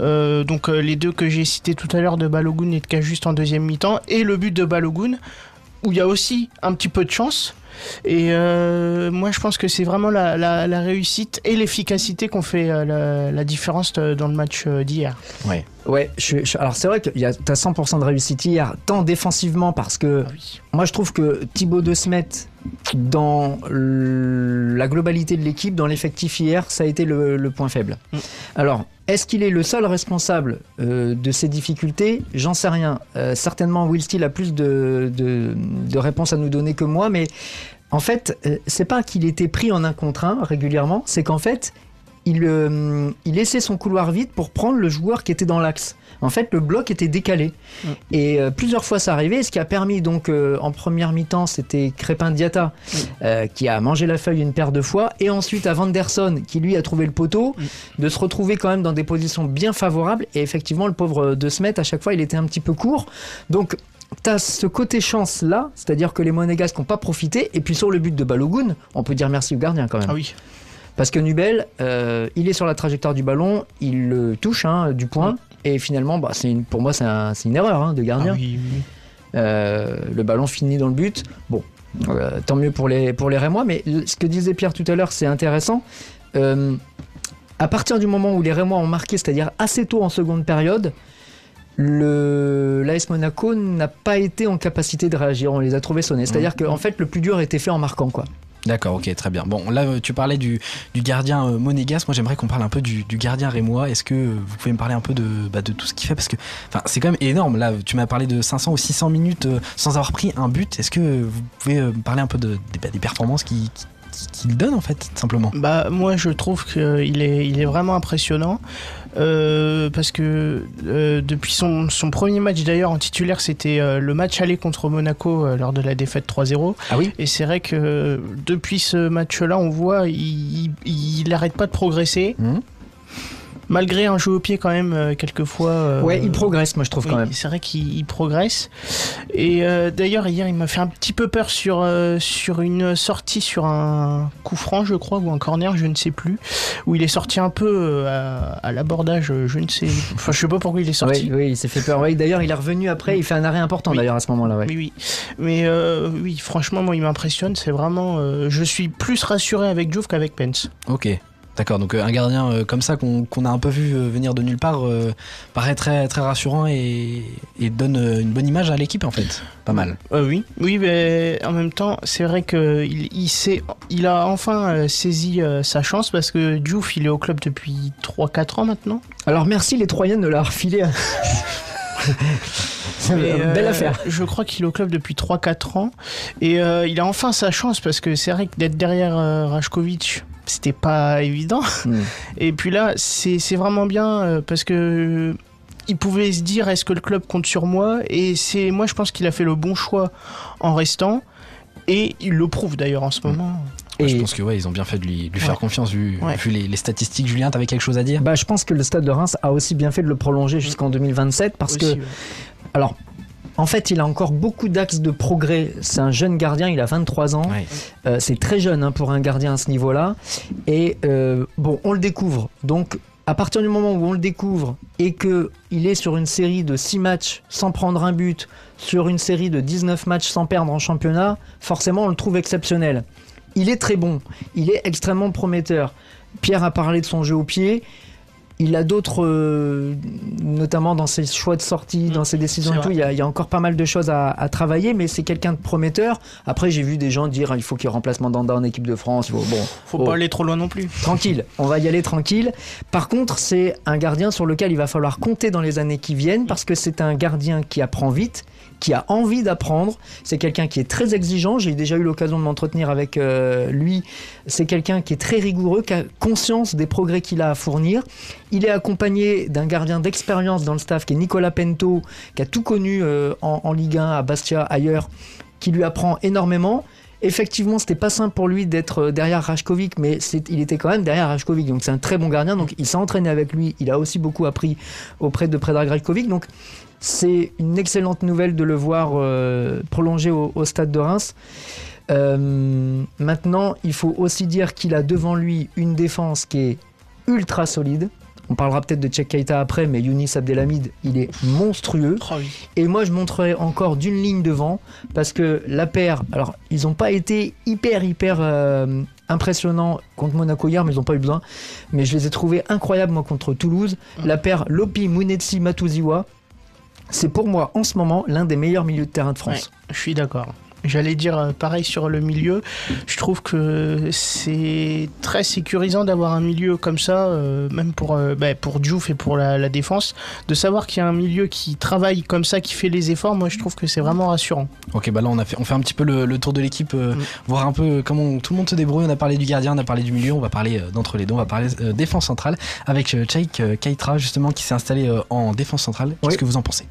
Euh, donc euh, les deux que j'ai cités tout à l'heure de Balogun et de Cajuste en deuxième mi-temps et le but de Balogun où il y a aussi un petit peu de chance. Et euh, moi je pense que c'est vraiment la, réussite et l'efficacité qu'on fait la, différence dans le match d'hier. Ouais, je, je- alors c'est vrai que tu as 100% de réussite hier, tant défensivement parce que moi je trouve que Thibaut De Smet, dans la globalité de l'équipe, dans l'effectif hier, ça a été le, le point faible. Alors, est-ce qu'il est le seul responsable euh, de ces difficultés? J'en sais rien. Euh, certainement, Will Steele a plus de, de, de réponses à nous donner que moi, mais en fait, euh, c'est pas qu'il était pris en un contre un régulièrement, c'est qu'en fait, il, euh, il laissait son couloir vide pour prendre le joueur qui était dans l'axe. En fait, le bloc était décalé. Et euh, plusieurs fois ça arrivait, ce qui a permis donc euh, en première mi-temps, c'était Crépin Diata euh, qui a mangé la feuille une paire de fois, et ensuite à Vanderson qui lui a trouvé le poteau, de se retrouver quand même dans des positions bien favorables. Et effectivement, le pauvre De Smet, à chaque fois, il était un petit peu court. Donc T'as ce côté chance là, c'est-à-dire que les Monégasques n'ont pas profité, et puis sur le but de Balogun, on peut dire merci au gardien quand même. Ah oui. Parce que Nubel, euh, il est sur la trajectoire du ballon, il le touche hein, du point, et finalement, bah, une, pour moi, c'est un- c'est une erreur hein, de gardien. Ah oui, oui. Euh, le ballon finit dans le but. Bon, euh, tant mieux pour les, pour les Rémois, mais ce que disait Pierre tout à l'heure, c'est intéressant. À partir du moment où les Rémois ont marqué, c'est-à-dire assez tôt en seconde période, le l'AS Monaco n'a pas été en capacité de réagir. On les a trouvés sonnés. C'est-à-dire qu'en fait, le plus dur était fait en marquant. quoi. D'accord, ok, très bien. Bon, là, euh, tu parlais du, gardien euh, monégasque. Moi, j'aimerais qu'on parle un peu du, gardien rémois. Est-ce que euh, vous pouvez me parler un peu de, bah, tout ce qu'il fait? Parce que c'est quand même énorme. Là, tu m'as parlé de 500 ou 600 minutes euh, sans avoir pris un but. Est-ce que vous pouvez me parler un peu bah, des performances qu'il qui, qu'il donne, en fait, simplement? Bah moi je trouve qu'il est, il est vraiment impressionnant. Euh, parce que euh, depuis son, son premier match d'ailleurs en titulaire, c'était euh, le match aller contre Monaco lors de la défaite 3-0. Ah oui Et c'est vrai que depuis ce match-là, on voit il n'arrête pas de progresser. Mhm. Malgré un jeu au pied quand même euh, quelquefois. euh, Ouais, il progresse, moi je trouve oui, quand même. C'est vrai qu'il il progresse. Et euh, d'ailleurs, hier, il m'a fait un petit peu peur sur, euh, sur une sortie sur un coup franc, je crois, ou un corner, je ne sais plus, où il est sorti un peu euh, à, à l'abordage, je ne sais. Enfin, je sais pas pourquoi il est sorti. Oui, oui, il s'est fait peur. Oui, d'ailleurs, il est revenu après, il fait un arrêt important Oui. d'ailleurs à ce moment-là. Ouais. Oui, oui. Mais euh, oui, franchement, moi, il m'impressionne. C'est vraiment. euh, je suis plus rassuré avec Juve qu'avec Pence. Ok. D'accord, donc euh, un gardien euh, comme ça qu'on a un peu vu euh, venir de nulle part euh, paraît très, très rassurant et, et donne une bonne image à l'équipe en fait. Pas mal. Euh, oui, oui, mais en même temps, c'est vrai qu'il il, a enfin euh, saisi euh, sa chance parce que Diouf, il est au club depuis 3-4 ans maintenant. Alors merci les Troyens de leur filer. *laughs* C'est Et, une euh, belle affaire. Je crois qu'il est au club depuis 3-4 ans et euh, il a enfin sa chance parce que c'est vrai que d'être derrière euh, Rajkovic, c'était pas évident. Mm. Et puis là, c'est c'est vraiment bien euh, parce que euh, il pouvait se dire est-ce que le club compte sur moi? Et c'est moi je pense qu'il a fait le bon choix en restant et il le prouve d'ailleurs en ce moment. Ouais, Je Et- pense que ouais, ils ont bien fait de lui, de lui Ouais. faire confiance vu, Ouais. vu les, les statistiques. Julien, t'avais quelque chose à dire? Bah, je pense que le stade de Reims a aussi bien fait de le prolonger jusqu'en 2027 parce Aussi, que, ouais. alors, en fait, il a encore beaucoup d'axes de progrès. C'est un jeune gardien, il a 23 ans. Euh, c'est très jeune hein, pour un gardien à ce niveau-là. Et euh, bon, on le découvre. Donc, à partir du moment où on le découvre et que il est sur une série de 6 matchs sans prendre un but, sur une série de 19 matchs sans perdre en championnat, forcément, on le trouve exceptionnel. Il est très bon. Il est extrêmement prometteur. Pierre a parlé de son jeu au pied. Il a d'autres, euh, notamment dans ses choix de sortie, dans ses décisions et tout, il y, a, il y a encore pas mal de choses à, à travailler, mais c'est quelqu'un de prometteur. Après, j'ai vu des gens dire il faut qu'il y ait remplacement d'Anda en équipe de France. Il faut- bon, Faut oh, pas aller trop loin non plus. tranquille, on va y aller tranquille. Par contre, c'est un gardien sur lequel il va falloir compter dans les années qui viennent parce que c'est un gardien qui apprend vite, qui a envie d'apprendre. C'est quelqu'un qui est très exigeant. J'ai déjà eu l'occasion de m'entretenir avec euh, lui. C'est quelqu'un qui est très rigoureux, qui a conscience des progrès qu'il a à fournir. Il est accompagné d'un gardien d'expérience dans le staff qui est Nicolas Pento, qui a tout connu euh, en, Ligue 1, à Bastia, ailleurs, qui lui apprend énormément. Effectivement, c'était pas simple pour lui d'être euh, derrière Rajkovic, mais il était quand même derrière Rajkovic. Donc c'est un très bon gardien. Donc il s'est entraîné avec lui. Il a aussi beaucoup appris auprès de Predrag Rajkovic. Donc c'est une excellente nouvelle de le voir euh, prolonger au, au stade de Reims. Euh, maintenant, il faut aussi dire qu'il a devant lui une défense qui est ultra solide. On parlera peut-être de Tchèque Keita après, mais Younis Abdelhamid, il est monstrueux. Oh oui. Et moi, je montrerai encore d'une ligne devant, parce que la paire, alors, ils n'ont pas été hyper, hyper euh, impressionnants contre Monaco hier, mais ils n'ont pas eu besoin. Mais je les ai trouvés incroyables, moi, contre Toulouse. La paire Lopi, Munetsi, Matuziwa, c'est pour moi, en ce moment, l'un des meilleurs milieux de terrain de France. Je suis d'accord. J'allais dire euh, pareil sur le milieu. Je trouve que c'est très sécurisant d'avoir un milieu comme ça, euh, même pour, euh, bah, pour Diouf et pour la, la défense. De savoir qu'il y a un milieu qui travaille comme ça, qui fait les efforts, moi je trouve que c'est vraiment rassurant. Ok, bah là on a fait, on fait un petit peu le, le tour de l'équipe, euh, Mm. voir un peu comment tout le monde se débrouille. On a parlé du gardien, on a parlé du milieu, on va parler d'entre les deux, on va parler défense centrale avec Chaik euh, Keitra justement qui s'est installé en défense centrale. Qu'est-ce Oui. que vous en pensez?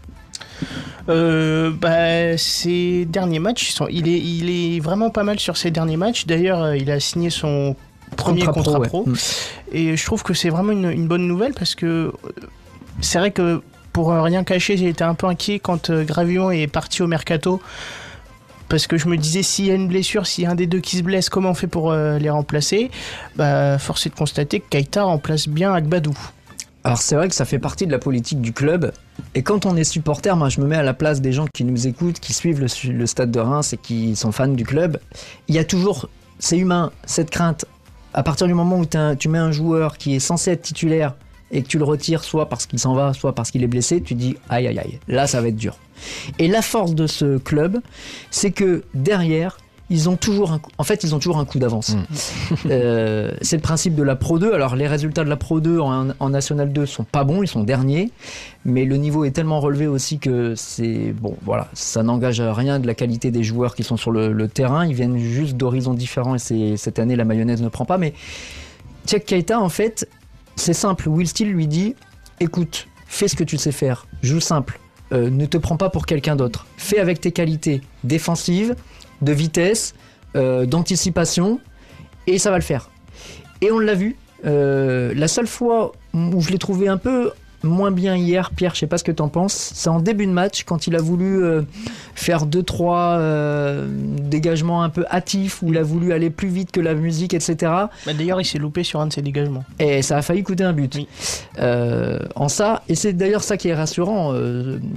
Euh, bah, ces derniers matchs, sont, il, est, il est vraiment pas mal sur ces derniers matchs. D'ailleurs, euh, il a signé son premier Contrat contrat, pro, pro. ouais. Mm. Et je trouve que c'est vraiment une, une bonne nouvelle parce que euh, c'est vrai que pour rien cacher, j'ai été un peu inquiet quand euh, Gravillon est parti au mercato. Parce que je me disais, s'il y a une blessure, s'il y a un des deux qui se blesse, comment on fait pour les remplacer? Bah, force est de constater que Kaita remplace bien Agbadou. Alors c'est vrai que ça fait partie de la politique du club. Et quand on est supporter, moi je me mets à la place des gens qui nous écoutent, qui suivent le, stade de Reims et qui sont fans du club. Il y a toujours, c'est humain, cette crainte. À partir du moment où tu mets un joueur qui est censé être titulaire et que tu le retires soit parce qu'il s'en va, soit parce qu'il est blessé, tu dis aïe aïe aïe, là ça va être dur. Et la force de ce club, c'est que derrière, ils ont toujours un coup, en fait, ils ont toujours un coup d'avance. *laughs* Euh, c'est le principe de la Pro 2. Alors, les résultats de la Pro 2 en, en National 2 sont pas bons, ils sont derniers. Mais le niveau est tellement relevé aussi que c'est. Bon, voilà, ça n'engage à rien de la qualité des joueurs qui sont sur le, le terrain. Ils viennent juste d'horizons différents et cette année, la mayonnaise ne prend pas. Mais Tchèque Keita, en fait, c'est simple. Will Steele lui dit écoute, fais ce que tu sais faire, joue simple, euh, ne te prends pas pour quelqu'un d'autre. Fais avec tes qualités défensives, de vitesse, euh, d'anticipation, et ça va le faire. Et on l'a vu. euh, la seule fois où je l'ai trouvé un peu moins bien hier, Pierre, je sais pas ce que t'en penses, c'est en début de match quand il a voulu euh, faire deux trois euh, dégagements un peu hâtifs, où il a voulu aller plus vite que la musique, etc. Bah, D'ailleurs, il s'est loupé sur un de ses dégagements. Et ça a failli coûter un but. Euh, en ça, et c'est d'ailleurs ça qui est rassurant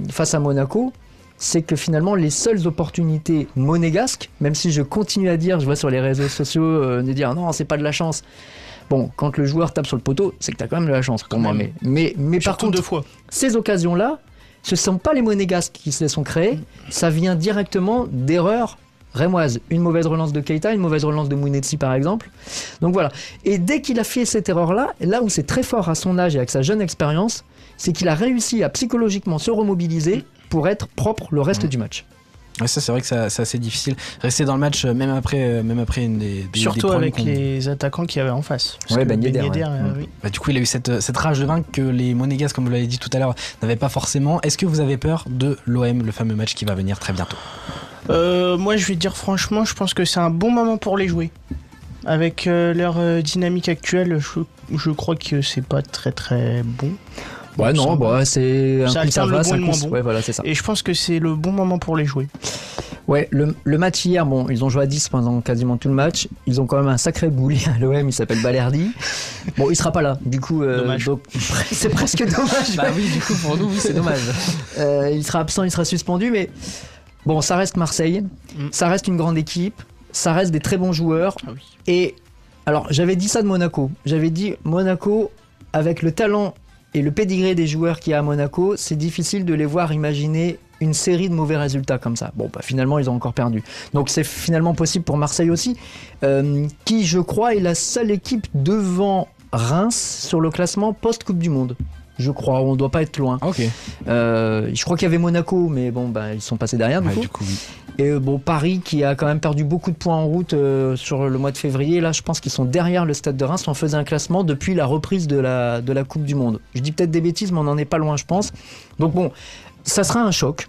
face à Monaco, c'est que finalement les seules opportunités monégasques, même si je continue à dire, je vois sur les réseaux sociaux, euh, de dire non, c'est pas de la chance. Bon, quand le joueur tape sur le poteau, c'est que t'as quand même de la chance pour moi. Mais, mais, mais par contre, deux fois. ces occasions-là, ce sont pas les monégasques qui se les sont créées, ça vient directement d'erreurs rémoises. Une mauvaise relance de Keita, une mauvaise relance de Mounetsi par exemple. Donc voilà. Et dès qu'il a fait cette erreur-là, là où c'est très fort à son âge et avec sa jeune expérience, c'est qu'il a réussi à psychologiquement se remobiliser pour être propre le reste du match. Ouais, ça c'est vrai que ça- c'est assez difficile. Rester dans le match euh, même après, euh, même après une des, Surtout avec les attaquants qu'il y avait en face. Ouais, Ben Yedder, Ben Yedder, ouais. euh, Mm. oui. Bah, du coup, il a eu cette, cette rage de vaincre que les Monégas, comme vous l'avez dit tout à l'heure, n'avaient pas forcément. Est-ce que vous avez peur de l'OM, le fameux match qui va venir très bientôt? Euh, moi, je vais dire franchement, je pense que c'est un bon moment pour les jouer. Avec euh, leur euh, dynamique actuelle, je, je crois que c'est pas très très bon. Ouais, non, bah, c'est un ça coup ça va, bon un coup bon. Ouais, voilà, c'est ça. Et je pense que c'est le bon moment pour les jouer. Ouais, le, le match hier, bon, ils ont joué à 10 pendant quasiment tout le match. Ils ont quand même un sacré bouli à l'OM, il s'appelle Balerdi. *laughs* Bon, il sera pas là, du coup. euh, *laughs* c'est presque dommage. Bah oui, du coup, pour nous, oui, c'est dommage. *laughs* Euh, il sera absent, il sera suspendu, mais bon, ça reste Marseille, Mm. ça reste une grande équipe, ça reste des très bons joueurs. Ah oui. Et alors, j'avais dit ça de Monaco. J'avais dit Monaco, avec le talent et le pédigré des joueurs qu'il y à Monaco, c'est difficile de les voir imaginer une série de mauvais résultats comme ça. Bon, bah, finalement, ils ont encore perdu. Donc, c'est finalement possible pour Marseille aussi, euh, qui, je crois, est la seule équipe devant Reims sur le classement post-Coupe du Monde. Je crois, on doit pas être loin. Ok. Euh, je crois qu'il y avait Monaco, mais bon, bah, ils sont passés derrière du Ouais, coup. du coup, oui. Et euh, bon, Paris qui a quand même perdu beaucoup de points en route euh, sur le mois de février. Là, je pense qu'ils sont derrière le Stade de Reims. On faisait un classement depuis la reprise de la, de la Coupe du Monde. Je dis peut-être des bêtises, mais on n'en est pas loin, je pense. Donc bon, ça sera un choc.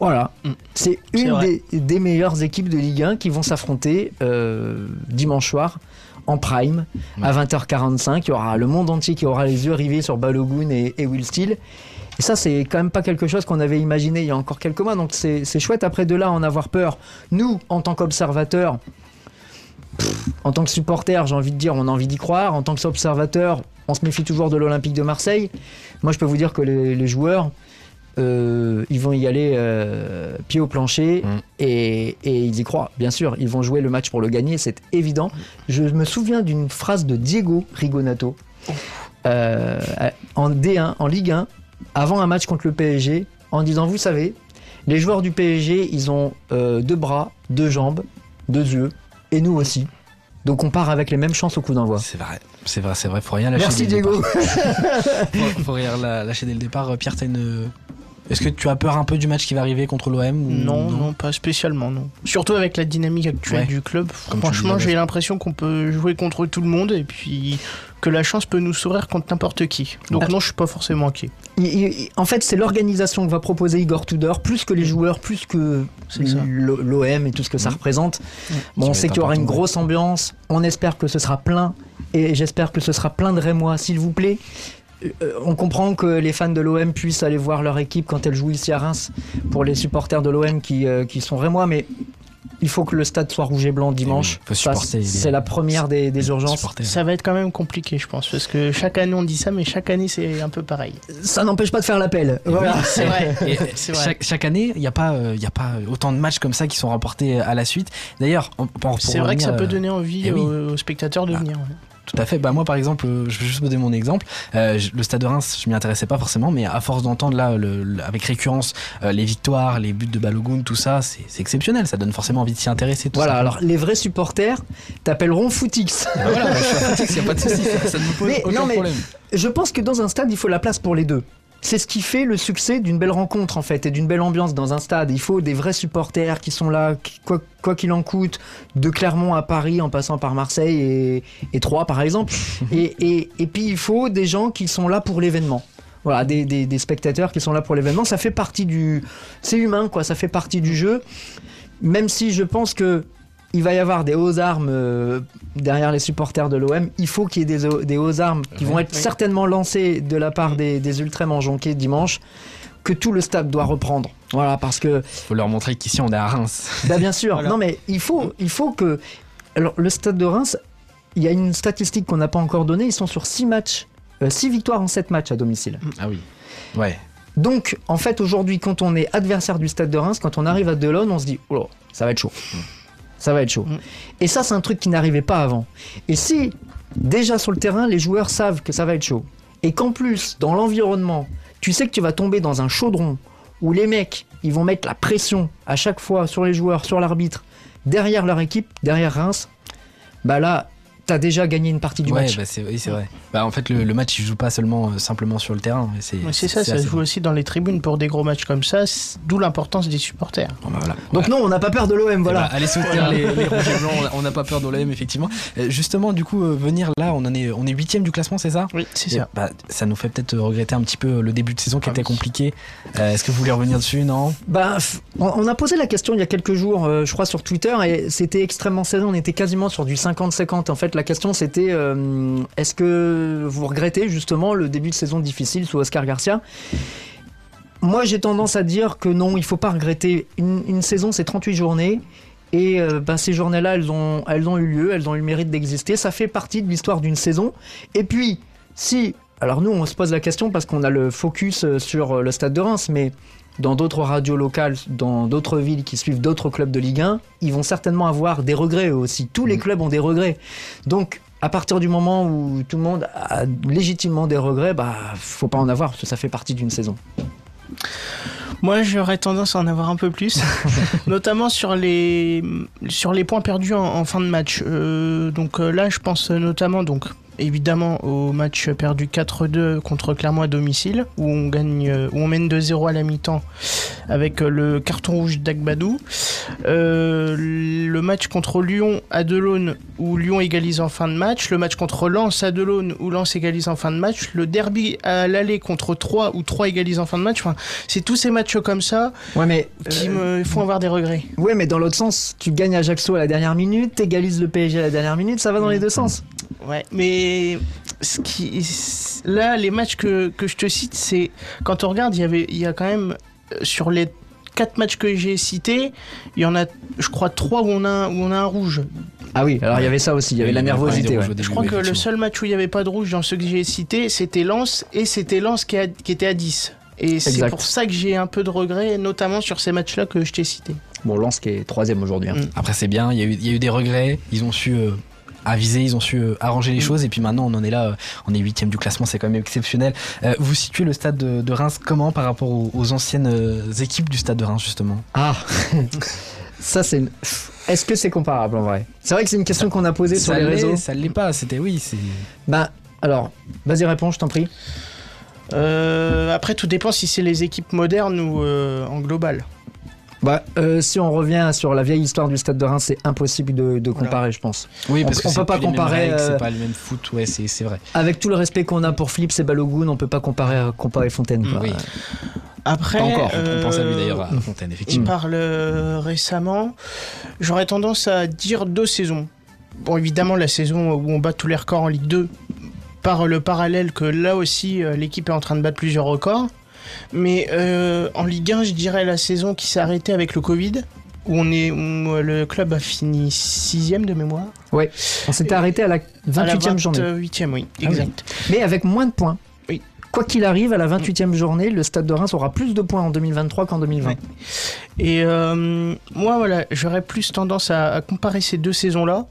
Voilà. Mm. C'est une des, des meilleures équipes de Ligue 1 qui vont s'affronter euh, dimanche soir en prime à 20h45. Il y aura le monde entier qui aura les yeux rivés sur Balogun et, et Will Steele. Et ça, c'est quand même pas quelque chose qu'on avait imaginé il y a encore quelques mois. Donc c'est chouette après de là en avoir peur. Nous, en tant qu'observateurs, en tant que supporters, j'ai envie de dire, on a envie d'y croire. En tant qu'observateur, on se méfie toujours de l'Olympique de Marseille. Moi, je peux vous dire que les, les joueurs, euh, ils vont y aller euh, pied au plancher Mm. et, et ils y croient, bien sûr. Ils vont jouer le match pour le gagner, c'est évident. Je me souviens d'une phrase de Diego Rigonato euh, en D1, en Ligue 1, avant un match contre le PSG, en disant Vous savez, les joueurs du PSG, ils ont deux bras, deux jambes, deux yeux, et nous aussi. Donc on part avec les mêmes chances au coup d'envoi. C'est vrai, c'est vrai, c'est vrai. Faut rien lâcher. Merci dès le Diego. départ. *laughs* faut, faut rien lâcher dès le départ. Pierre, t'as une. Est-ce que tu as peur un peu du match qui va arriver contre l'OM ou Non, non, pas spécialement, non. Surtout avec la dynamique actuelle Ouais. du club. Comme Franchement, j'ai l'impression qu'on peut jouer contre tout le monde et puis que la chance peut nous sourire contre n'importe qui. Donc Ah. non, je suis pas forcément inquiet. En fait, c'est l'organisation que va proposer Igor Tudor, plus que les joueurs, plus que l'OM et tout ce que ça représente. Bon, on sait qu'il y aura une grosse ambiance. On espère que ce sera plein. Et j'espère que ce sera plein de Rémois, s'il vous plaît. Euh, on comprend que les fans de l'OM puissent aller voir leur équipe quand elle joue ici à Reims pour les supporters de l'OM qui, euh, qui sont Rémois, mais il faut que le stade soit rouge et blanc dimanche. Eh C'est la première des, des urgences. supporter. Ça va être quand même compliqué, je pense, parce que chaque année on dit ça, mais chaque année c'est un peu pareil. Ça n'empêche pas de faire l'appel. Voilà. *laughs* C'est vrai. Chaque, chaque année, il n'y a, pas, euh, y a pas autant de matchs comme ça qui sont remportés à la suite. D'ailleurs, C'est vrai que ça peut donner envie eh oui. aux, aux spectateurs de Ah. venir. ouais. Tout à fait. Bah moi, par exemple, euh, je vais juste vous donner mon exemple. Euh, le Stade de Reims, je m'y intéressais pas forcément, mais à force d'entendre là, le- le- avec récurrence, euh, les victoires, les buts de Balogun, tout ça, c'est exceptionnel. Ça donne forcément envie de s'y intéresser. Tout Voilà, ça. alors les vrais supporters t'appelleront Footix. Bah voilà, je suis Footix, y a pas de souci. Ça, ça ne me pose Mais, aucun non, mais problème. je pense que dans un stade, il faut la place pour les deux. C'est ce qui fait le succès d'une belle rencontre en fait et d'une belle ambiance dans un stade. Il faut des vrais supporters qui sont là, qui- quoi qu'il en coûte, de Clermont à Paris en passant par Marseille et, et Troyes par exemple. *laughs* et, et, et puis il faut des gens qui sont là pour l'événement. voilà, des, des- des spectateurs qui sont là pour l'événement. Ça fait partie du. C'est humain, quoi, ça fait partie du jeu. Même si je pense que. Il va y avoir des hauts armes euh, derrière les supporters de l'OM. Il faut qu'il y ait des, hauts- des hauts armes qui vont être Oui. certainement lancés de la part des, des ultras dimanche, que tout le stade doit reprendre. Voilà, parce que Faut leur montrer qu'ici on est à Reims. bah bien sûr. Voilà. Non mais il faut, il faut que. Alors le stade de Reims, il y a une statistique qu'on n'a pas encore donnée. Ils sont sur 6 matchs, 6 victoires en 7 matchs à domicile. Ah oui. Ouais. Donc en fait aujourd'hui, quand on est adversaire du stade de Reims, quand on arrive à Delon, on se dit oh ça va être chaud. Ça va être chaud. Et ça c'est un truc qui n'arrivait pas avant. Et si déjà sur le terrain, les joueurs savent que ça va être chaud, et qu'en plus dans l'environnement, tu sais que tu vas tomber dans un chaudron où les mecs, ils vont mettre la pression à chaque fois sur les joueurs, sur l'arbitre, derrière leur équipe, derrière Reims, bah là, t'as déjà gagné une partie du ouais, match. bah c'est oui, c'est vrai. Bah en fait le, le match il joue pas seulement euh, simplement sur le terrain, c'est Ouais, C'est ça, ça se joue aussi dans les tribunes pour des gros matchs comme ça, d'où l'importance des supporters. Donc non, on n'a pas peur de l'OM, voilà. Bah, allez soutenir les, les rouges et blancs, on n'a pas peur de l'OM effectivement. Euh, justement, du coup, euh, venir là, on en est, on est huitième du classement, c'est ça? Oui, c'est Et, ça. Bah, ça nous fait peut-être regretter un petit peu le début de saison qui Ah était oui. compliqué. Euh, Est-ce que vous voulez revenir dessus Non? Bah, on a posé la question il y a quelques jours, euh, je crois, sur Twitter, et c'était extrêmement serré. On était quasiment sur du 50-50. En fait, la question c'était euh, est-ce que vous regrettez justement le début de saison difficile sous Oscar Garcia? Moi, j'ai tendance à dire que non, il faut pas regretter. Une, saison, c'est 38 journées. Et euh, ben, ces journées-là, elles ont, eu lieu, elles ont eu le mérite d'exister. Ça fait partie de l'histoire d'une saison. Et puis, si. Alors, nous, on se pose la question parce qu'on a le focus euh, sur le stade de Reims, mais dans d'autres radios locales, dans d'autres villes qui suivent d'autres clubs de Ligue 1, ils vont certainement avoir des regrets eux aussi. Tous les clubs ont des regrets. Donc, à partir du moment où tout le monde a légitimement des regrets, bah, faut pas en avoir parce que ça fait partie d'une saison. Moi, j'aurais tendance à en avoir un peu plus, *laughs* notamment sur les sur les points perdus en, en fin de match. Euh, donc euh, là, je pense notamment donc évidemment au match perdu 4-2 contre Clermont à domicile où on gagne euh, où on mène 2-0 à la mi-temps avec euh, le carton rouge d'Agbadou. Euh, le match contre Lyon à Delaune où Lyon égalise en fin de match, le match contre Lens à Delaune où Lens égalise en fin de match, le derby à l'aller contre 3 où 3 égalise en fin de match. Enfin, c'est tous ces matchs comme ça Ouais, mais qui me font avoir des regrets. Ouais, mais dans l'autre sens, tu gagnes Ajaccio à la dernière minute, t'égalises le PSG à la dernière minute, ça va dans les deux sens. Ouais, mais ce qui là les matchs que, que je te cite, c'est quand on regarde, il y avait il y a quand même euh, sur les quatre matchs que j'ai cités, il y en a je crois trois où on a où on a un rouge. Ah oui, alors il y avait ça aussi, il y avait Oui, la nervosité. des ouais. Je crois que le seul match où il n'y avait pas de rouge dans ceux que j'ai cités, c'était Lens et c'était Lens qui, a- qui était à 10. Et c'est pour ça que j'ai un peu de regrets, notamment sur ces matchs-là que je t'ai cités. Bon, Lens qui est troisième aujourd'hui. hein. Après, c'est bien, il y, a eu, il y a eu des regrets, ils ont su euh, aviser, ils ont su euh, arranger les choses, et puis maintenant on en est là, euh, on est huitième du classement, c'est quand même exceptionnel. Euh, vous situez le stade de, de Reims comment par rapport aux, aux anciennes euh, équipes du stade de Reims, justement? Ah *laughs* Ça, c'est. une- Est-ce que c'est comparable en vrai? C'est vrai que c'est une question qu'on a posée sur les réseaux. Ça l'est pas, c'était oui, c'est. Bah, alors, vas-y, réponds, je t'en prie. Euh, après, tout dépend si c'est les équipes modernes ou euh, en global. Bah, euh, si on revient sur la vieille histoire du stade de Reims, c'est impossible de, de comparer, je pense. Oui, parce que on c'est peut pas comparer, règles, euh, c'est pas le même foot, ouais, c'est c'est vrai. Avec tout le respect qu'on a pour Philippe et Balogun, on peut pas comparer, comparer Fontaine. quoi. Oui. Après, Pas encore, on euh, pense à lui d'ailleurs, à Fontaine, Il effectivement. parle euh, récemment. J'aurais tendance à dire deux saisons. Bon, évidemment, la saison où on bat tous les records en Ligue 2, par le parallèle que là aussi, euh, l'équipe est en train de battre plusieurs records. Mais euh, en Ligue 1, je dirais la saison qui s'est arrêtée avec le Covid, où, on est, où euh, le club a fini sixième de mémoire. Ouais, on s'était arrêté à la 28e à la journée. 28e, oui, Ah oui. exact. Mais avec moins de points. Oui. Quoi qu'il arrive, à la 28e journée, le Stade de Reims aura plus de points en 2023 qu'en 2020. Et euh, moi, voilà, j'aurais plus tendance à, à comparer ces deux saisons-là.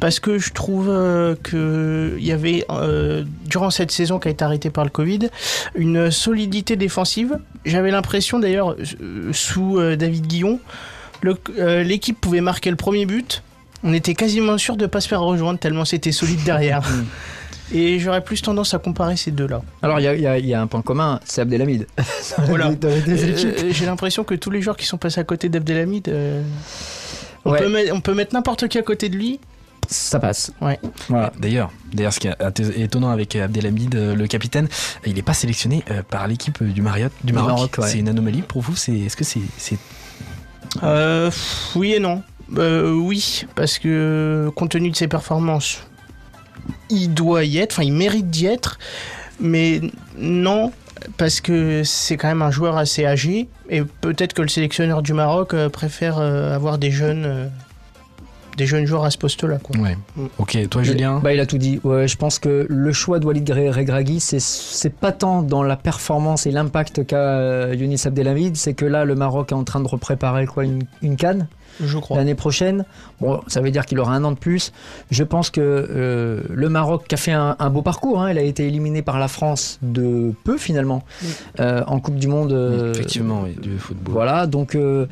Parce que je trouve euh, que il y avait, euh, durant cette saison qui a été arrêtée par le Covid, une solidité défensive. J'avais l'impression d'ailleurs, euh, sous euh, David Guillon, l'équipe pouvait marquer le premier but. On était quasiment sûr de ne pas se faire rejoindre tellement c'était solide derrière. *laughs* Et j'aurais plus tendance à comparer ces deux-là. Alors, il y a, y y un point commun, c'est Abdelhamid. *laughs* Voilà. Euh, J'ai l'impression que tous les joueurs qui sont passés à côté d'Abdelhamid, euh, on, Ouais. peut mettre, on peut mettre n'importe qui à côté de lui. Ça passe. Ouais. Voilà. D'ailleurs, d'ailleurs, ce qui est étonnant avec Abdelhamid, euh, le capitaine, il n'est pas sélectionné euh, par l'équipe du Marriott du Maroc. Maroc, ouais. C'est une anomalie pour vous. C'est est-ce que c'est Euh, oui et non. Euh, oui, parce que compte tenu de ses performances, il doit y être, enfin il mérite d'y être, mais non, parce que c'est quand même un joueur assez âgé, et peut-être que le sélectionneur du Maroc euh, préfère euh, avoir des jeunes, euh, des jeunes joueurs à ce poste-là. quoi. Ouais. Ok, toi Julien. Bah, il a tout dit. Ouais, je pense que le choix de Walid Regragui, c'est c'est pas tant dans la performance et l'impact qu'a euh, Younis Abdelhamid, c'est que là, le Maroc est en train de repréparer quoi, une, une canne Je crois. l'année prochaine. Bon, ça veut dire qu'il aura un an de plus. Je pense que euh, le Maroc qui a fait un, un beau parcours, hein, il a été éliminé par la France de peu finalement euh, en Coupe du Monde. euh, Effectivement, oui, du football. voilà, donc euh,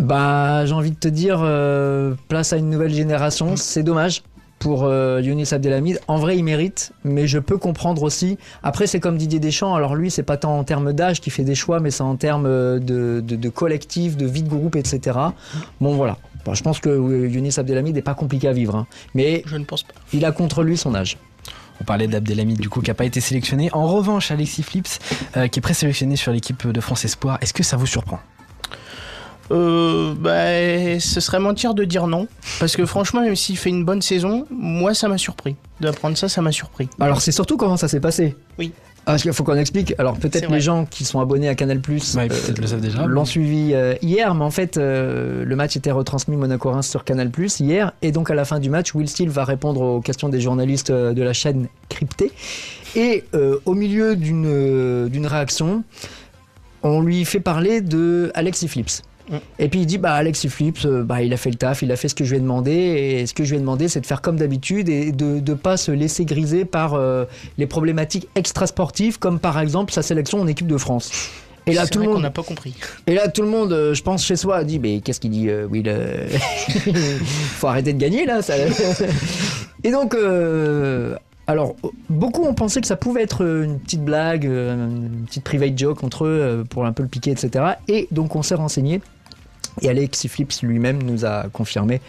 bah j'ai envie de te dire euh, place à une nouvelle génération, c'est dommage pour euh, Younis Abdelhamid. En vrai, il mérite, mais je peux comprendre aussi. Après, c'est comme Didier Deschamps. Alors lui, c'est pas tant en termes d'âge qu'il fait des choix, mais c'est en termes euh, de, de, de collectif, de vie de groupe, etc. Bon, voilà. Bon, je pense que euh, Younis Abdelhamid n'est pas compliqué à vivre, hein. mais Je ne pense pas. il a contre lui son âge. On parlait d'Abdelhamid du coup qui n'a pas été sélectionné. En revanche, Alexis Flips euh, qui est présélectionné sur l'équipe de France Espoir. Est-ce que ça vous surprend? Euh, bah, ce serait mentir de dire non, parce que franchement, même s'il fait une bonne saison, moi ça m'a surpris. D'apprendre ça, ça m'a surpris. Alors c'est surtout comment ça s'est passé. Oui. Ah, il faut qu'on explique. Alors peut-être les gens qui sont abonnés à Canal Plus Ouais, déjà. l'ont suivi euh, hier, mais en fait euh, le match était retransmis Monaco-Reims sur Canal Plus hier, et donc à la fin du match, Will Steele va répondre aux questions des journalistes euh, de la chaîne cryptée, et euh, au milieu d'une euh, d'une réaction, on lui fait parler de Alexis Flips. Mm. Et puis il dit bah Alexis Flips, euh, bah il a fait le taf, il a fait ce que je lui ai demandé et ce que je lui ai demandé c'est de faire comme d'habitude et de ne pas se laisser griser par euh, les problématiques extrasportives comme par exemple sa sélection en équipe de France. Et là tout le vrai monde n'a pas compris. et là, tout le monde, euh, je pense chez soi, a dit Mais qu'est-ce qu'il dit, euh, Will euh, *laughs* Faut arrêter de gagner là. Ça... *laughs* Et donc, alors, beaucoup ont pensé que ça pouvait être une petite blague, une petite private joke entre eux pour un peu le piquer, etc. Et donc, on s'est renseigné. Et Alexis Flips lui-même nous a confirmé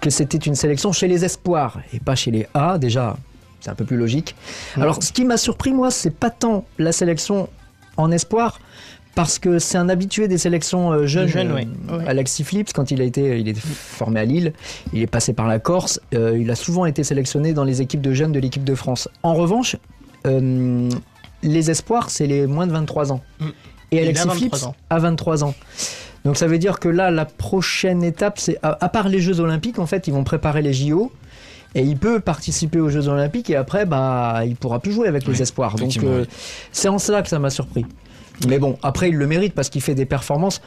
que c'était une sélection chez les espoirs et pas chez les A. Déjà, c'est un peu plus logique. Alors, ce qui m'a surpris, moi, c'est pas tant la sélection en espoir, parce que c'est un habitué des sélections euh, jeunes. euh. Alexis Flips, quand il a été, il est formé à Lille, il est passé par la Corse, euh, il a souvent été sélectionné dans les équipes de jeunes de l'équipe de France. En revanche, euh, les espoirs, c'est les moins de 23 ans. Mm. Et Il a Alexis 23 Flips ans. a 23 ans. Donc ça veut dire que là, la prochaine étape, c'est à, à part les Jeux Olympiques, en fait, ils vont préparer les JO. Et il peut participer aux Jeux Olympiques et après, bah, il pourra plus jouer avec les espoirs. Donc euh, c'est en cela que ça m'a surpris. Mais bon, après, il le mérite parce qu'il fait des performances.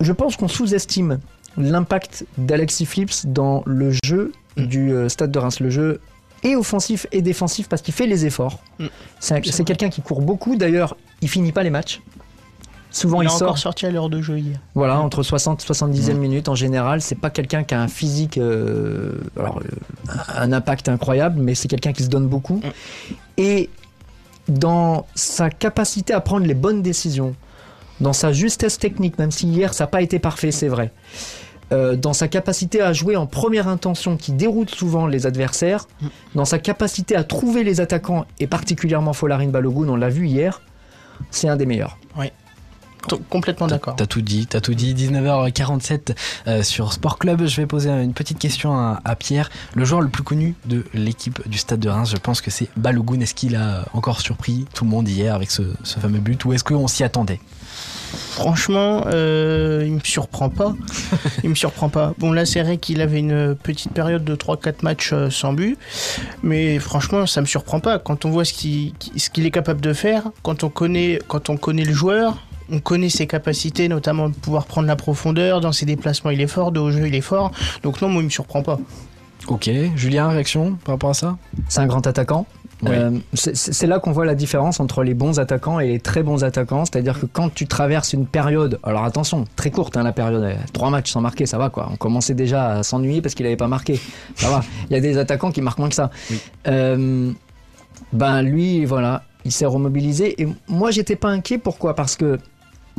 Je pense qu'on sous-estime l'impact d'Alexis Flips dans le jeu Mm. du euh, Stade de Reims. Le jeu est offensif et défensif parce qu'il fait les efforts. Mm. C'est quelqu'un qui court beaucoup. D'ailleurs, il finit pas les matchs. Souvent, il il, a sort. encore sorti à l'heure de jeu hier. Voilà, entre 60 et 70e Mm. minute en général, c'est pas quelqu'un qui a un physique, euh, alors, euh, un impact incroyable, mais c'est quelqu'un qui se donne beaucoup. Et dans sa capacité à prendre les bonnes décisions, dans sa justesse technique, même si hier ça n'a pas été parfait, c'est vrai, euh, dans sa capacité à jouer en première intention qui déroute souvent les adversaires, dans sa capacité à trouver les attaquants, et particulièrement Folarin Balogun, on l'a vu hier, c'est un des meilleurs. Complètement d'accord. T'as tout dit, t'as tout dit. 19h47 euh, sur Sport Club. Je vais poser une petite question à, à Pierre. Le joueur le plus connu de l'équipe du Stade de Reims, je pense que c'est Balogun. Est-ce qu'il a encore surpris tout le monde hier avec ce, ce fameux but ou est-ce qu'on s'y attendait? Franchement, euh, il me surprend pas. *laughs* il me surprend pas. Bon, là, c'est vrai qu'il avait une petite période de 3-4 matchs euh, sans but. Mais franchement, ça me surprend pas. Quand on voit ce qu'il ce qu'il est capable de faire, quand on, connaît, quand on connaît le joueur, on connaît ses capacités, notamment de pouvoir prendre la profondeur. Dans ses déplacements, il est fort. De haut jeu, il est fort. Donc, non, moi, il me surprend pas. Ok. Julien, réaction par rapport à ça? C'est un grand attaquant. Oui. Euh, c'est là qu'on voit la différence entre les bons attaquants et les très bons attaquants. C'est-à-dire que quand tu traverses une période, alors attention, très courte hein, la période, euh, trois matchs sans marquer, ça va quoi. On commençait déjà à s'ennuyer parce qu'il n'avait pas marqué. Ça va. Il y a des attaquants qui marquent moins que ça. Euh, ben lui, voilà, il s'est remobilisé. Et moi, j'étais pas inquiet. Pourquoi? Parce que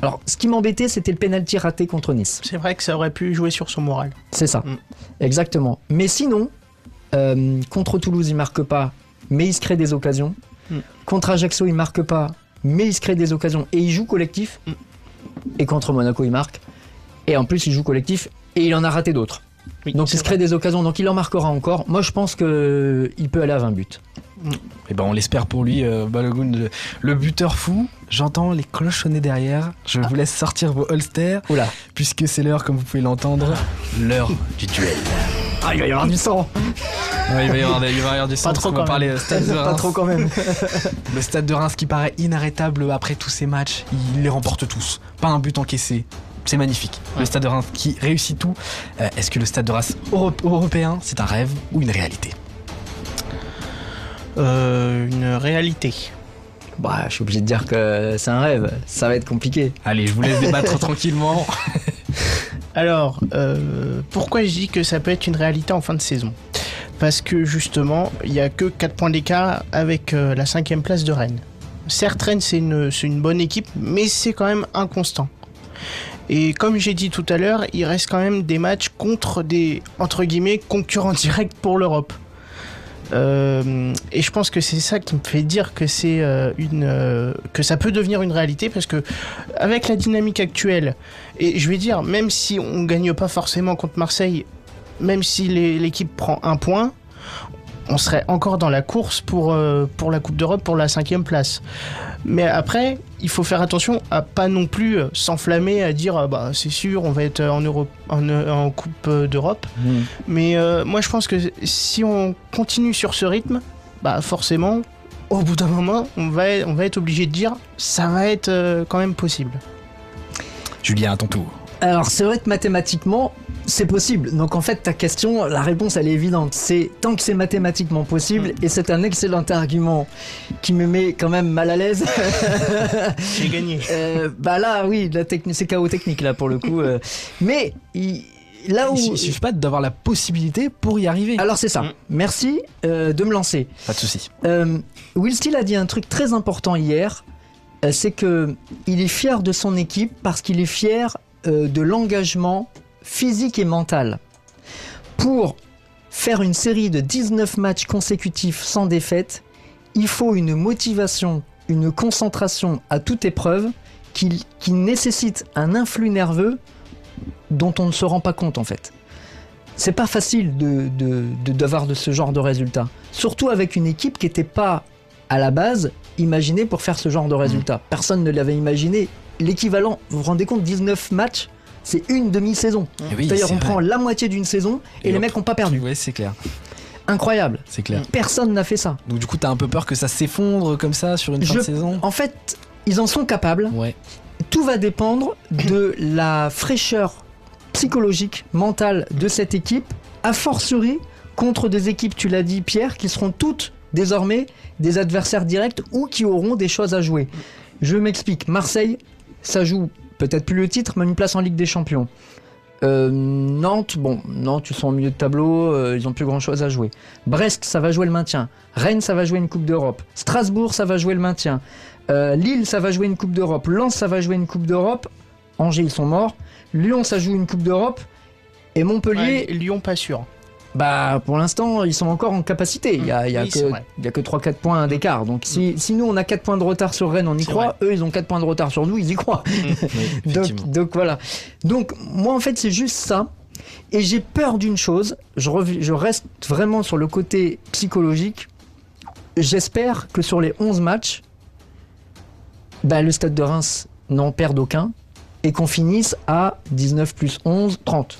Alors, ce qui m'embêtait, c'était le penalty raté contre Nice. C'est vrai que ça aurait pu jouer sur son moral. C'est ça, Mm. exactement. Mais sinon, euh, contre Toulouse, il marque pas, mais il se crée des occasions. Mm. Contre Ajaccio, il marque pas, mais il se crée des occasions et il joue collectif. Mm. Et contre Monaco, il marque. Et en plus, il joue collectif et il en a raté d'autres. Oui, Donc il se crée des occasions, donc il en marquera encore. Moi, je pense que il peut aller à 20 buts. Et ben on l'espère pour lui, euh, Balogun, le, le buteur fou. J'entends les cloches sonner derrière. Je vous laisse sortir vos holsters, Oula. puisque c'est l'heure, comme vous pouvez l'entendre, l'heure du duel. Ah, il va y avoir du sang. Ouais, il va y avoir, des- il va y avoir du sang, trop qu'on va quand parler Stade de *laughs* Pas trop quand même. *laughs* Le Stade de Reims qui paraît inarrêtable après tous ces matchs, il les remporte tous. Pas un but encaissé. C'est magnifique. Le Stade de Reims qui réussit tout. Euh, Est-ce que le Stade de Reims euro- européen, c'est un rêve ou une réalité? Euh, une réalité. Bah, je suis obligé de dire que c'est un rêve. Ça va être compliqué. Allez, je vous laisse débattre *laughs* tranquillement. Alors, euh, pourquoi je dis que ça peut être une réalité en fin de saison? Parce que justement, il n'y a que 4 points d'écart avec euh, la cinquième place de Rennes. Certes, Rennes, c'est une, c'est une bonne équipe, mais c'est quand même inconstant. Et comme j'ai dit tout à l'heure, il reste quand même des matchs contre des, entre guillemets, concurrents directs pour l'Europe. Euh, et je pense que c'est ça qui me fait dire que c'est euh, une euh, que ça peut devenir une réalité parce que avec la dynamique actuelle et je vais dire même si on gagne pas forcément contre Marseille même si l'équipe prend un point on serait encore dans la course pour pour la Coupe d'Europe pour la cinquième place mais après il faut faire attention à pas non plus euh, s'enflammer à dire ah bah c'est sûr on va être en Europe en, en Coupe euh, d'Europe mais euh, moi, je pense que si on continue sur ce rythme, bah forcément, au bout d'un moment, on va, être- on va être obligé de dire ça va être euh, quand même possible. Julien, à ton tour. Alors, c'est vrai que mathématiquement, c'est possible. Donc, en fait, ta question, la réponse, elle est évidente. C'est tant que c'est mathématiquement possible, et c'est un excellent argument qui me met quand même mal à l'aise. *laughs* J'ai gagné. Euh, bah là, oui, la technique, c'est chaos technique là pour le coup. euh. *laughs* Mais il- là où, Il, suffit pas d'avoir la possibilité pour y arriver. alors c'est ça. Mm. Merci euh, de me lancer. Pas de souci. Euh, Will Steele a dit un truc très important hier, euh, c'est que il est fier de son équipe parce qu'il est fier euh, de l'engagement physique et mental. Pour faire une série de 19 matchs consécutifs sans défaite, il faut une motivation, une concentration à toute épreuve qui, qui nécessite un influx nerveux dont on ne se rend pas compte en fait. C'est pas facile de, de, de- d'avoir de ce genre de résultat. Surtout avec une équipe qui n'était pas à la base imaginée pour faire ce genre de résultat. Personne ne l'avait imaginé. L'équivalent, vous vous rendez compte, 19 matchs, c'est une demi-saison. Eh oui, C'est-à-dire on vrai. prend la moitié d'une saison et, Et les mecs n'ont pas perdu. Ouais, c'est clair. Incroyable. C'est clair. Personne n'a fait ça. Donc du coup, t'as un peu peur que ça s'effondre comme ça sur une fin Je- de saison? En fait, ils en sont capables. Ouais. Tout va dépendre de la fraîcheur psychologique, mentale de cette équipe, a fortiori contre des équipes, tu l'as dit Pierre, qui seront toutes désormais des adversaires directs ou qui auront des choses à jouer. Je m'explique. Marseille, ça joue peut-être plus le titre, mais une place en Ligue des Champions. Euh, Nantes, bon, Nantes, ils sont au milieu de tableau, euh, ils ont plus grand chose à jouer. Brest, ça va jouer le maintien. Rennes, ça va jouer une Coupe d'Europe. Strasbourg, ça va jouer le maintien. Euh, Lille, ça va jouer une Coupe d'Europe. Lens, ça va jouer une Coupe d'Europe. Angers, ils sont morts. Lyon, ça joue une Coupe d'Europe. Et Montpellier, Lyon, pas sûr. Bah, pour l'instant, ils sont encore en capacité. Il y a, y Oui, que, vrai. il y a que 3-4 points d'écart. Donc, si, si nous, on a 4 points de retard sur Rennes, on y croit. Eux, ils ont 4 points de retard sur nous, ils y croient. Oui, *laughs* *laughs* effectivement. donc, donc voilà. Donc, moi, en fait, c'est juste ça. Et j'ai peur d'une chose. Je, rev- je reste vraiment sur le côté psychologique. J'espère que sur les 11 matchs, bah, le stade de Reims n'en perde aucun. Et qu'on finisse à 19 plus 11, 30.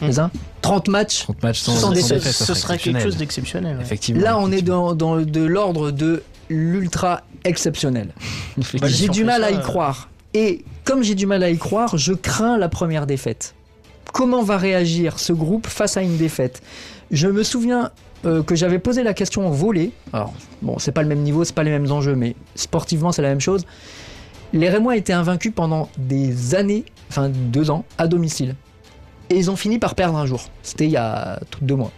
C'est ça 30 matchs 30 matchs sans, Sans sans défaite, défaite, ce ça serait quelque chose d'exceptionnel. ouais. Effectivement. Là, on est dans, dans de l'ordre de l'ultra exceptionnel. *laughs* J'ai du mal ça, à y euh, croire. Et comme j'ai du mal à y croire, je crains la première défaite. Comment va réagir ce groupe face à une défaite? Je me souviens euh, que j'avais posé la question au volet. Alors, bon, c'est pas le même niveau, c'est pas les mêmes enjeux, mais sportivement, c'est la même chose. Les Rémois étaient invaincus pendant des années, enfin deux ans, à domicile. Et ils ont fini par perdre un jour. C'était il y a deux mois.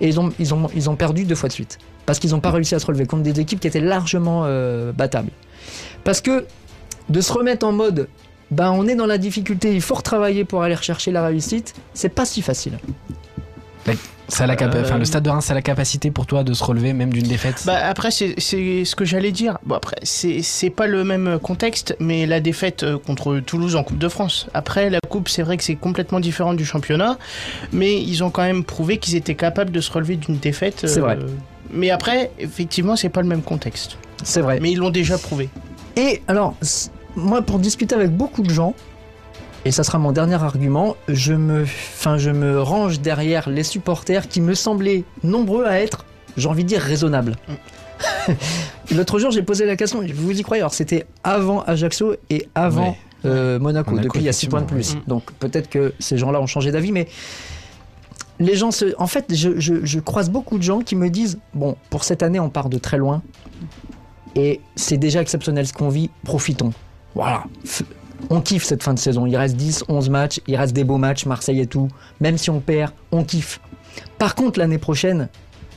Et ils ont perdu deux fois de suite. Parce qu'ils n'ont pas réussi à se relever contre des équipes qui étaient largement euh, battables. Parce que de se remettre en mode ben on est dans la difficulté, il faut retravailler pour aller rechercher la réussite, c'est pas si facile. Ça a la capa- Euh, enfin, le stade de Reims, c'est la capacité pour toi de se relever même d'une défaite. Bah après c'est ce que j'allais dire. Bon après c'est pas le même contexte, mais la défaite euh, contre Toulouse en Coupe de France. Après la Coupe c'est vrai que c'est complètement différent du championnat, mais ils ont quand même prouvé qu'ils étaient capables de se relever d'une défaite. C'est vrai. Mais après effectivement c'est pas le même contexte. C'est vrai. Mais ils l'ont déjà prouvé. Et alors, moi, pour discuter avec beaucoup de gens, et ça sera mon dernier argument, je me, enfin, je me range derrière les supporters qui me semblaient nombreux à être, j'ai envie de dire, raisonnables. *laughs* L'autre jour, j'ai posé la question, vous y croyez Alors, c'était avant Ajaccio et avant Ouais. euh, Monaco. Monaco, Depuis, il y a 6 points de plus. Donc, peut-être que ces gens-là ont changé d'avis, mais les gens se. En fait, je, je- je croise beaucoup de gens qui me disent Bon, pour cette année, on part de très loin. Et c'est déjà exceptionnel ce qu'on vit, profitons. Voilà. On kiffe cette fin de saison. Il reste 10, 11 matchs, il reste des beaux matchs, Marseille et tout. Même si on perd, on kiffe. Par contre, l'année prochaine,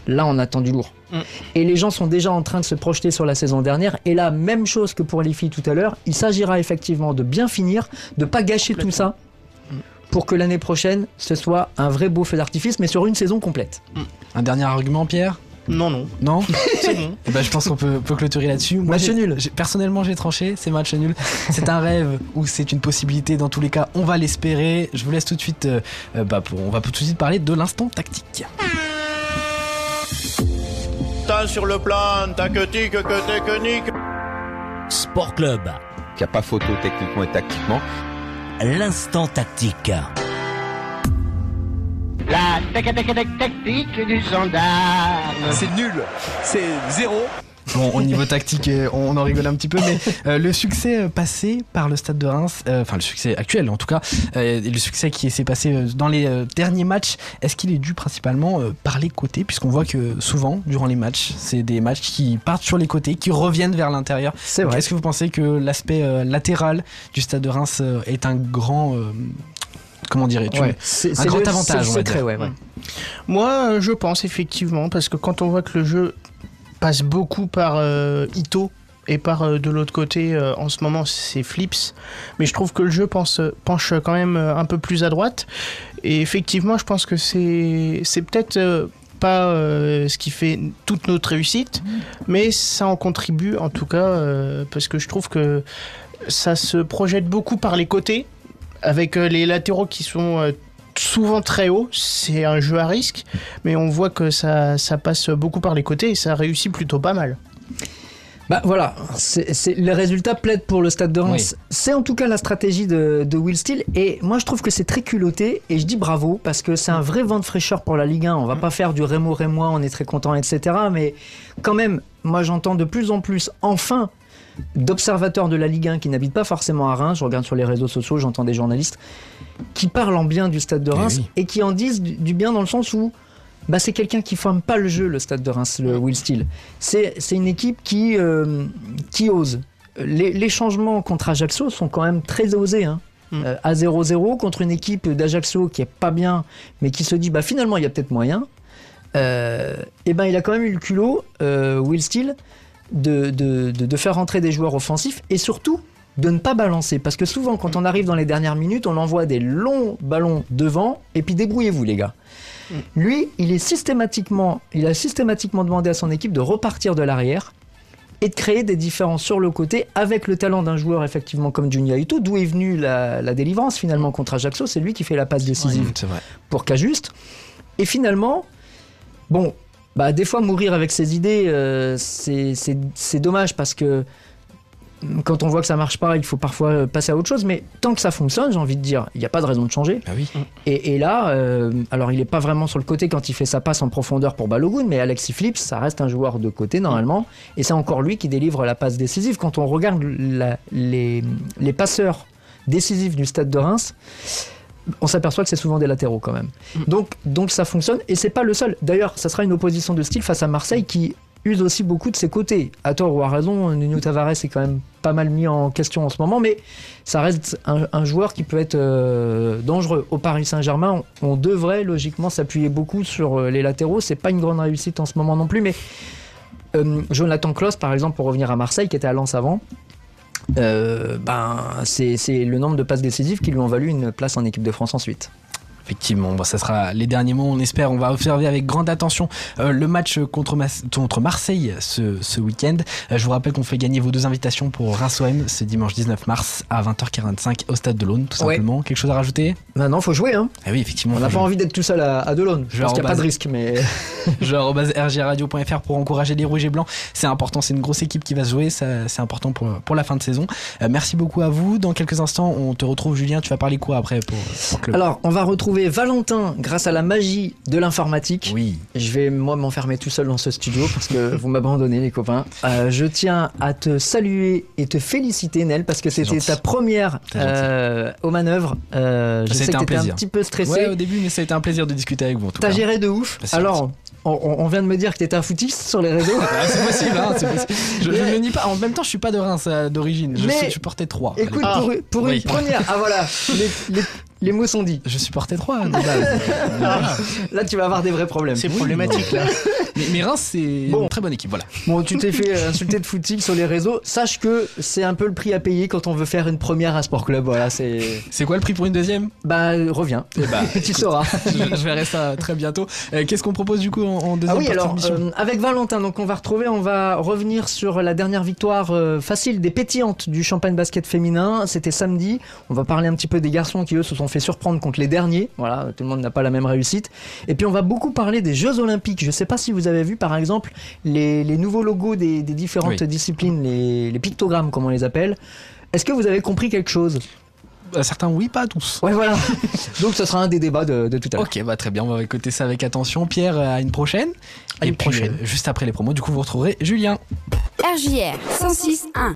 là, on attend du lourd. Mm. Et les gens sont déjà en train de se projeter sur la saison dernière. Et là, même chose que pour les filles tout à l'heure, il s'agira effectivement de bien finir, de pas gâcher tout ça pour que l'année prochaine, ce soit un vrai beau feu d'artifice, mais sur une saison complète. Un dernier argument, Pierre? Non non. Non *laughs* C'est bon. Ben, je pense qu'on peut, peut clôturer là-dessus. Moi, Match nul. Personnellement, j'ai tranché. C'est match nul. C'est un rêve ou c'est une possibilité. Dans tous les cas, on va l'espérer. Je vous laisse tout de suite. euh, euh, bah, pour, on va tout de suite parler de l'instant tactique. Tant sur le plan tactique que technique. Sport Club, Il n'y a pas photo techniquement et tactiquement. l'instant tactique. La technique du gendarme. C'est nul. C'est zéro. Bon, au niveau tactique, euh, on en rigole un petit peu, mais *laughs* euh, le succès euh, passé par le Stade de Reims, euh, enfin le succès actuel en tout cas, euh, et le succès qui s'est passé dans les euh, derniers matchs, est-ce qu'il est dû principalement euh, par les côtés, puisqu'on voit que souvent durant les matchs, c'est des matchs qui partent sur les côtés, qui reviennent vers l'intérieur. C'est vrai. Est-ce que vous pensez que l'aspect euh, latéral du Stade de Reims euh, est un grand, euh, comment dirais-tu, Ouais. C'est un grand le- avantage, c'est on le va secret, dire. ouais, ouais. Moi, je pense effectivement, parce que quand on voit que le jeu passe beaucoup par euh, Ito et par euh, de l'autre côté, euh, en ce moment, c'est Flips, mais je trouve que le jeu pense, penche quand même un peu plus à droite. Et effectivement, je pense que c'est c'est peut-être pas euh, ce qui fait toute notre réussite, mais ça en contribue en tout cas, euh, parce que je trouve que ça se projette beaucoup par les côtés, avec euh, les latéraux qui sont euh, souvent très hauts. C'est un jeu à risque, mais on voit que ça, ça passe beaucoup par les côtés et ça réussit plutôt pas mal. Bah voilà, c'est, c'est- les résultats plaident pour le Stade de Reims. Oui. C'est en tout cas la stratégie de, de Will Steele et moi je trouve que c'est très culotté et je dis bravo parce que c'est un vrai vent de fraîcheur pour la Ligue 1. On va pas faire du Rémo Rémois, on est très content, etc. Mais quand même, moi j'entends de plus en plus, enfin, d'observateurs de la Ligue 1 qui n'habitent pas forcément à Reims. Je regarde sur les réseaux sociaux, j'entends des journalistes qui parlent en bien du Stade de Eh Reims oui. et qui en disent du, du bien dans le sens où bah, c'est quelqu'un qui forme pas le jeu, le Stade de Reims, le Will Steele. C'est c'est une équipe qui, euh, qui ose. Les, les changements contre Ajaccio sont quand même très osés. Hein. Mm. Euh, à 0-0 contre une équipe d'Ajaccio qui est pas bien, mais qui se dit bah finalement il y a peut-être moyen. Euh, et ben il a quand même eu le culot, euh, Will Steele, de, de, de, de faire rentrer des joueurs offensifs et surtout de ne pas balancer. Parce que souvent, quand on arrive dans les dernières minutes, on envoie des longs ballons devant et puis débrouillez-vous, les gars. Lui, il, est systématiquement, il a systématiquement demandé à son équipe de repartir de l'arrière et de créer des différences sur le côté avec le talent d'un joueur effectivement comme Junya Ito, d'où est venue la, la délivrance finalement contre Ajaccio. C'est lui qui fait la passe décisive pour Cajuste. Et finalement, bon, bah, des fois mourir avec ses idées, euh, c'est- dommage parce que mm, quand on voit que ça marche pas, il faut parfois euh, passer à autre chose. Mais tant que ça fonctionne, j'ai envie de dire, il n'y a pas de raison de changer. Bah oui. Et, et là, euh, alors il n'est pas vraiment sur le côté quand il fait sa passe en profondeur pour Balogun, mais Alexis Flips, ça reste un joueur de côté normalement. Et c'est encore lui qui délivre la passe décisive. Quand on regarde la- les, les passeurs décisifs du stade de Reims, on s'aperçoit que c'est souvent des latéraux quand même. Donc, ça fonctionne et c'est pas le seul. D'ailleurs, ça sera une opposition de style face à Marseille qui use aussi beaucoup de ses côtés. À tort ou à raison, Nuno Tavares est quand même pas mal mis en question en ce moment, mais ça reste un, joueur qui peut être euh, dangereux. Au Paris Saint-Germain, on, devrait logiquement s'appuyer beaucoup sur euh, les latéraux. C'est pas une grande réussite en ce moment non plus, mais euh, Jonathan Klaus, par exemple, pour revenir à Marseille, qui était à Lens avant, ben, c'est c'est le nombre de passes décisives qui lui ont valu une place en équipe de France ensuite. Effectivement, bon, ça sera les derniers mots, on espère. On va observer avec grande attention euh, le match contre, Mas- contre Marseille ce, ce week-end. Euh, je vous rappelle qu'on fait gagner vos deux invitations pour Reims-OM ce dimanche 19 mars à 20h45 au Stade de l'Aune, tout Ouais. simplement. Quelque chose à rajouter? Maintenant, faut jouer. Hein. Ah oui, effectivement. On n'a pas envie d'être tout seul à, à Delaune. Je Je pense qu'il n'y a pas de arrobase- risque, mais *laughs* rgradio.fr pour encourager les rouges et blancs. C'est important, c'est une grosse équipe qui va se jouer, c'est important pour, pour la fin de saison. Euh, merci beaucoup à vous. Dans quelques instants, on te retrouve, Julien. Tu vas parler quoi après pour, Alors, on va retrouver Valentin grâce à la magie de l'informatique. Oui. Je vais, moi, m'enfermer tout seul dans ce studio parce que vous m'abandonnez, les copains. Euh, je tiens à te saluer et te féliciter, Nel, parce que c'était ta première euh, aux manœuvres. Euh, je Ça a sais que un t'étais un plaisir. petit peu stressé. Ouais, au début, mais ça a été un plaisir de discuter avec vous. T'as géré de ouf. Bah, Alors, on, on vient de me dire que t'étais un footiste sur les réseaux. Ah, c'est possible, hein, possible. Je, ne le nie pas. En même temps, je suis pas de Reims euh, d'origine. Je, je portais 3. Écoute, pour, pour une première. Ah voilà, *laughs* les, les- les mots sont dits. Je supportais 3 de base. *laughs* Voilà. Là, tu vas avoir des vrais problèmes. C'est problématique là. mais, mais Reims, c'est Bon. une très bonne équipe. Voilà. Bon, tu t'es fait insulter de footing sur les réseaux. Sache que c'est un peu le prix à payer quand on veut faire une première à Sport Club. Voilà, c'est. C'est quoi le prix pour une deuxième? Bah, reviens. Eh bah, *laughs* tu écoute, sauras. *laughs* je, je verrai ça très bientôt. Euh, Qu'est-ce qu'on propose du coup en, en deuxième Ah oui, partie alors d'émission? euh, avec Valentin, donc on va retrouver, on va revenir sur la dernière victoire euh, facile des pétillantes du champagne basket féminin. C'était samedi. On va parler un petit peu des garçons qui eux se sont fait surprendre contre les derniers. Voilà, tout le monde n'a pas la même réussite. Et puis on va beaucoup parler des Jeux Olympiques. Je sais pas si vous avez vu par exemple les, les nouveaux logos des, des différentes Oui. disciplines, les, les pictogrammes comme on les appelle. Est-ce que vous avez compris quelque chose? Euh, Certains oui, pas tous. Ouais, voilà. *laughs* donc ce sera un des débats de, de tout à l'heure. Ok, bah très bien, on va écouter ça avec attention. Pierre, à une prochaine. À une prochaine. euh, juste après les promos, du coup, vous retrouverez Julien. RJR 106.1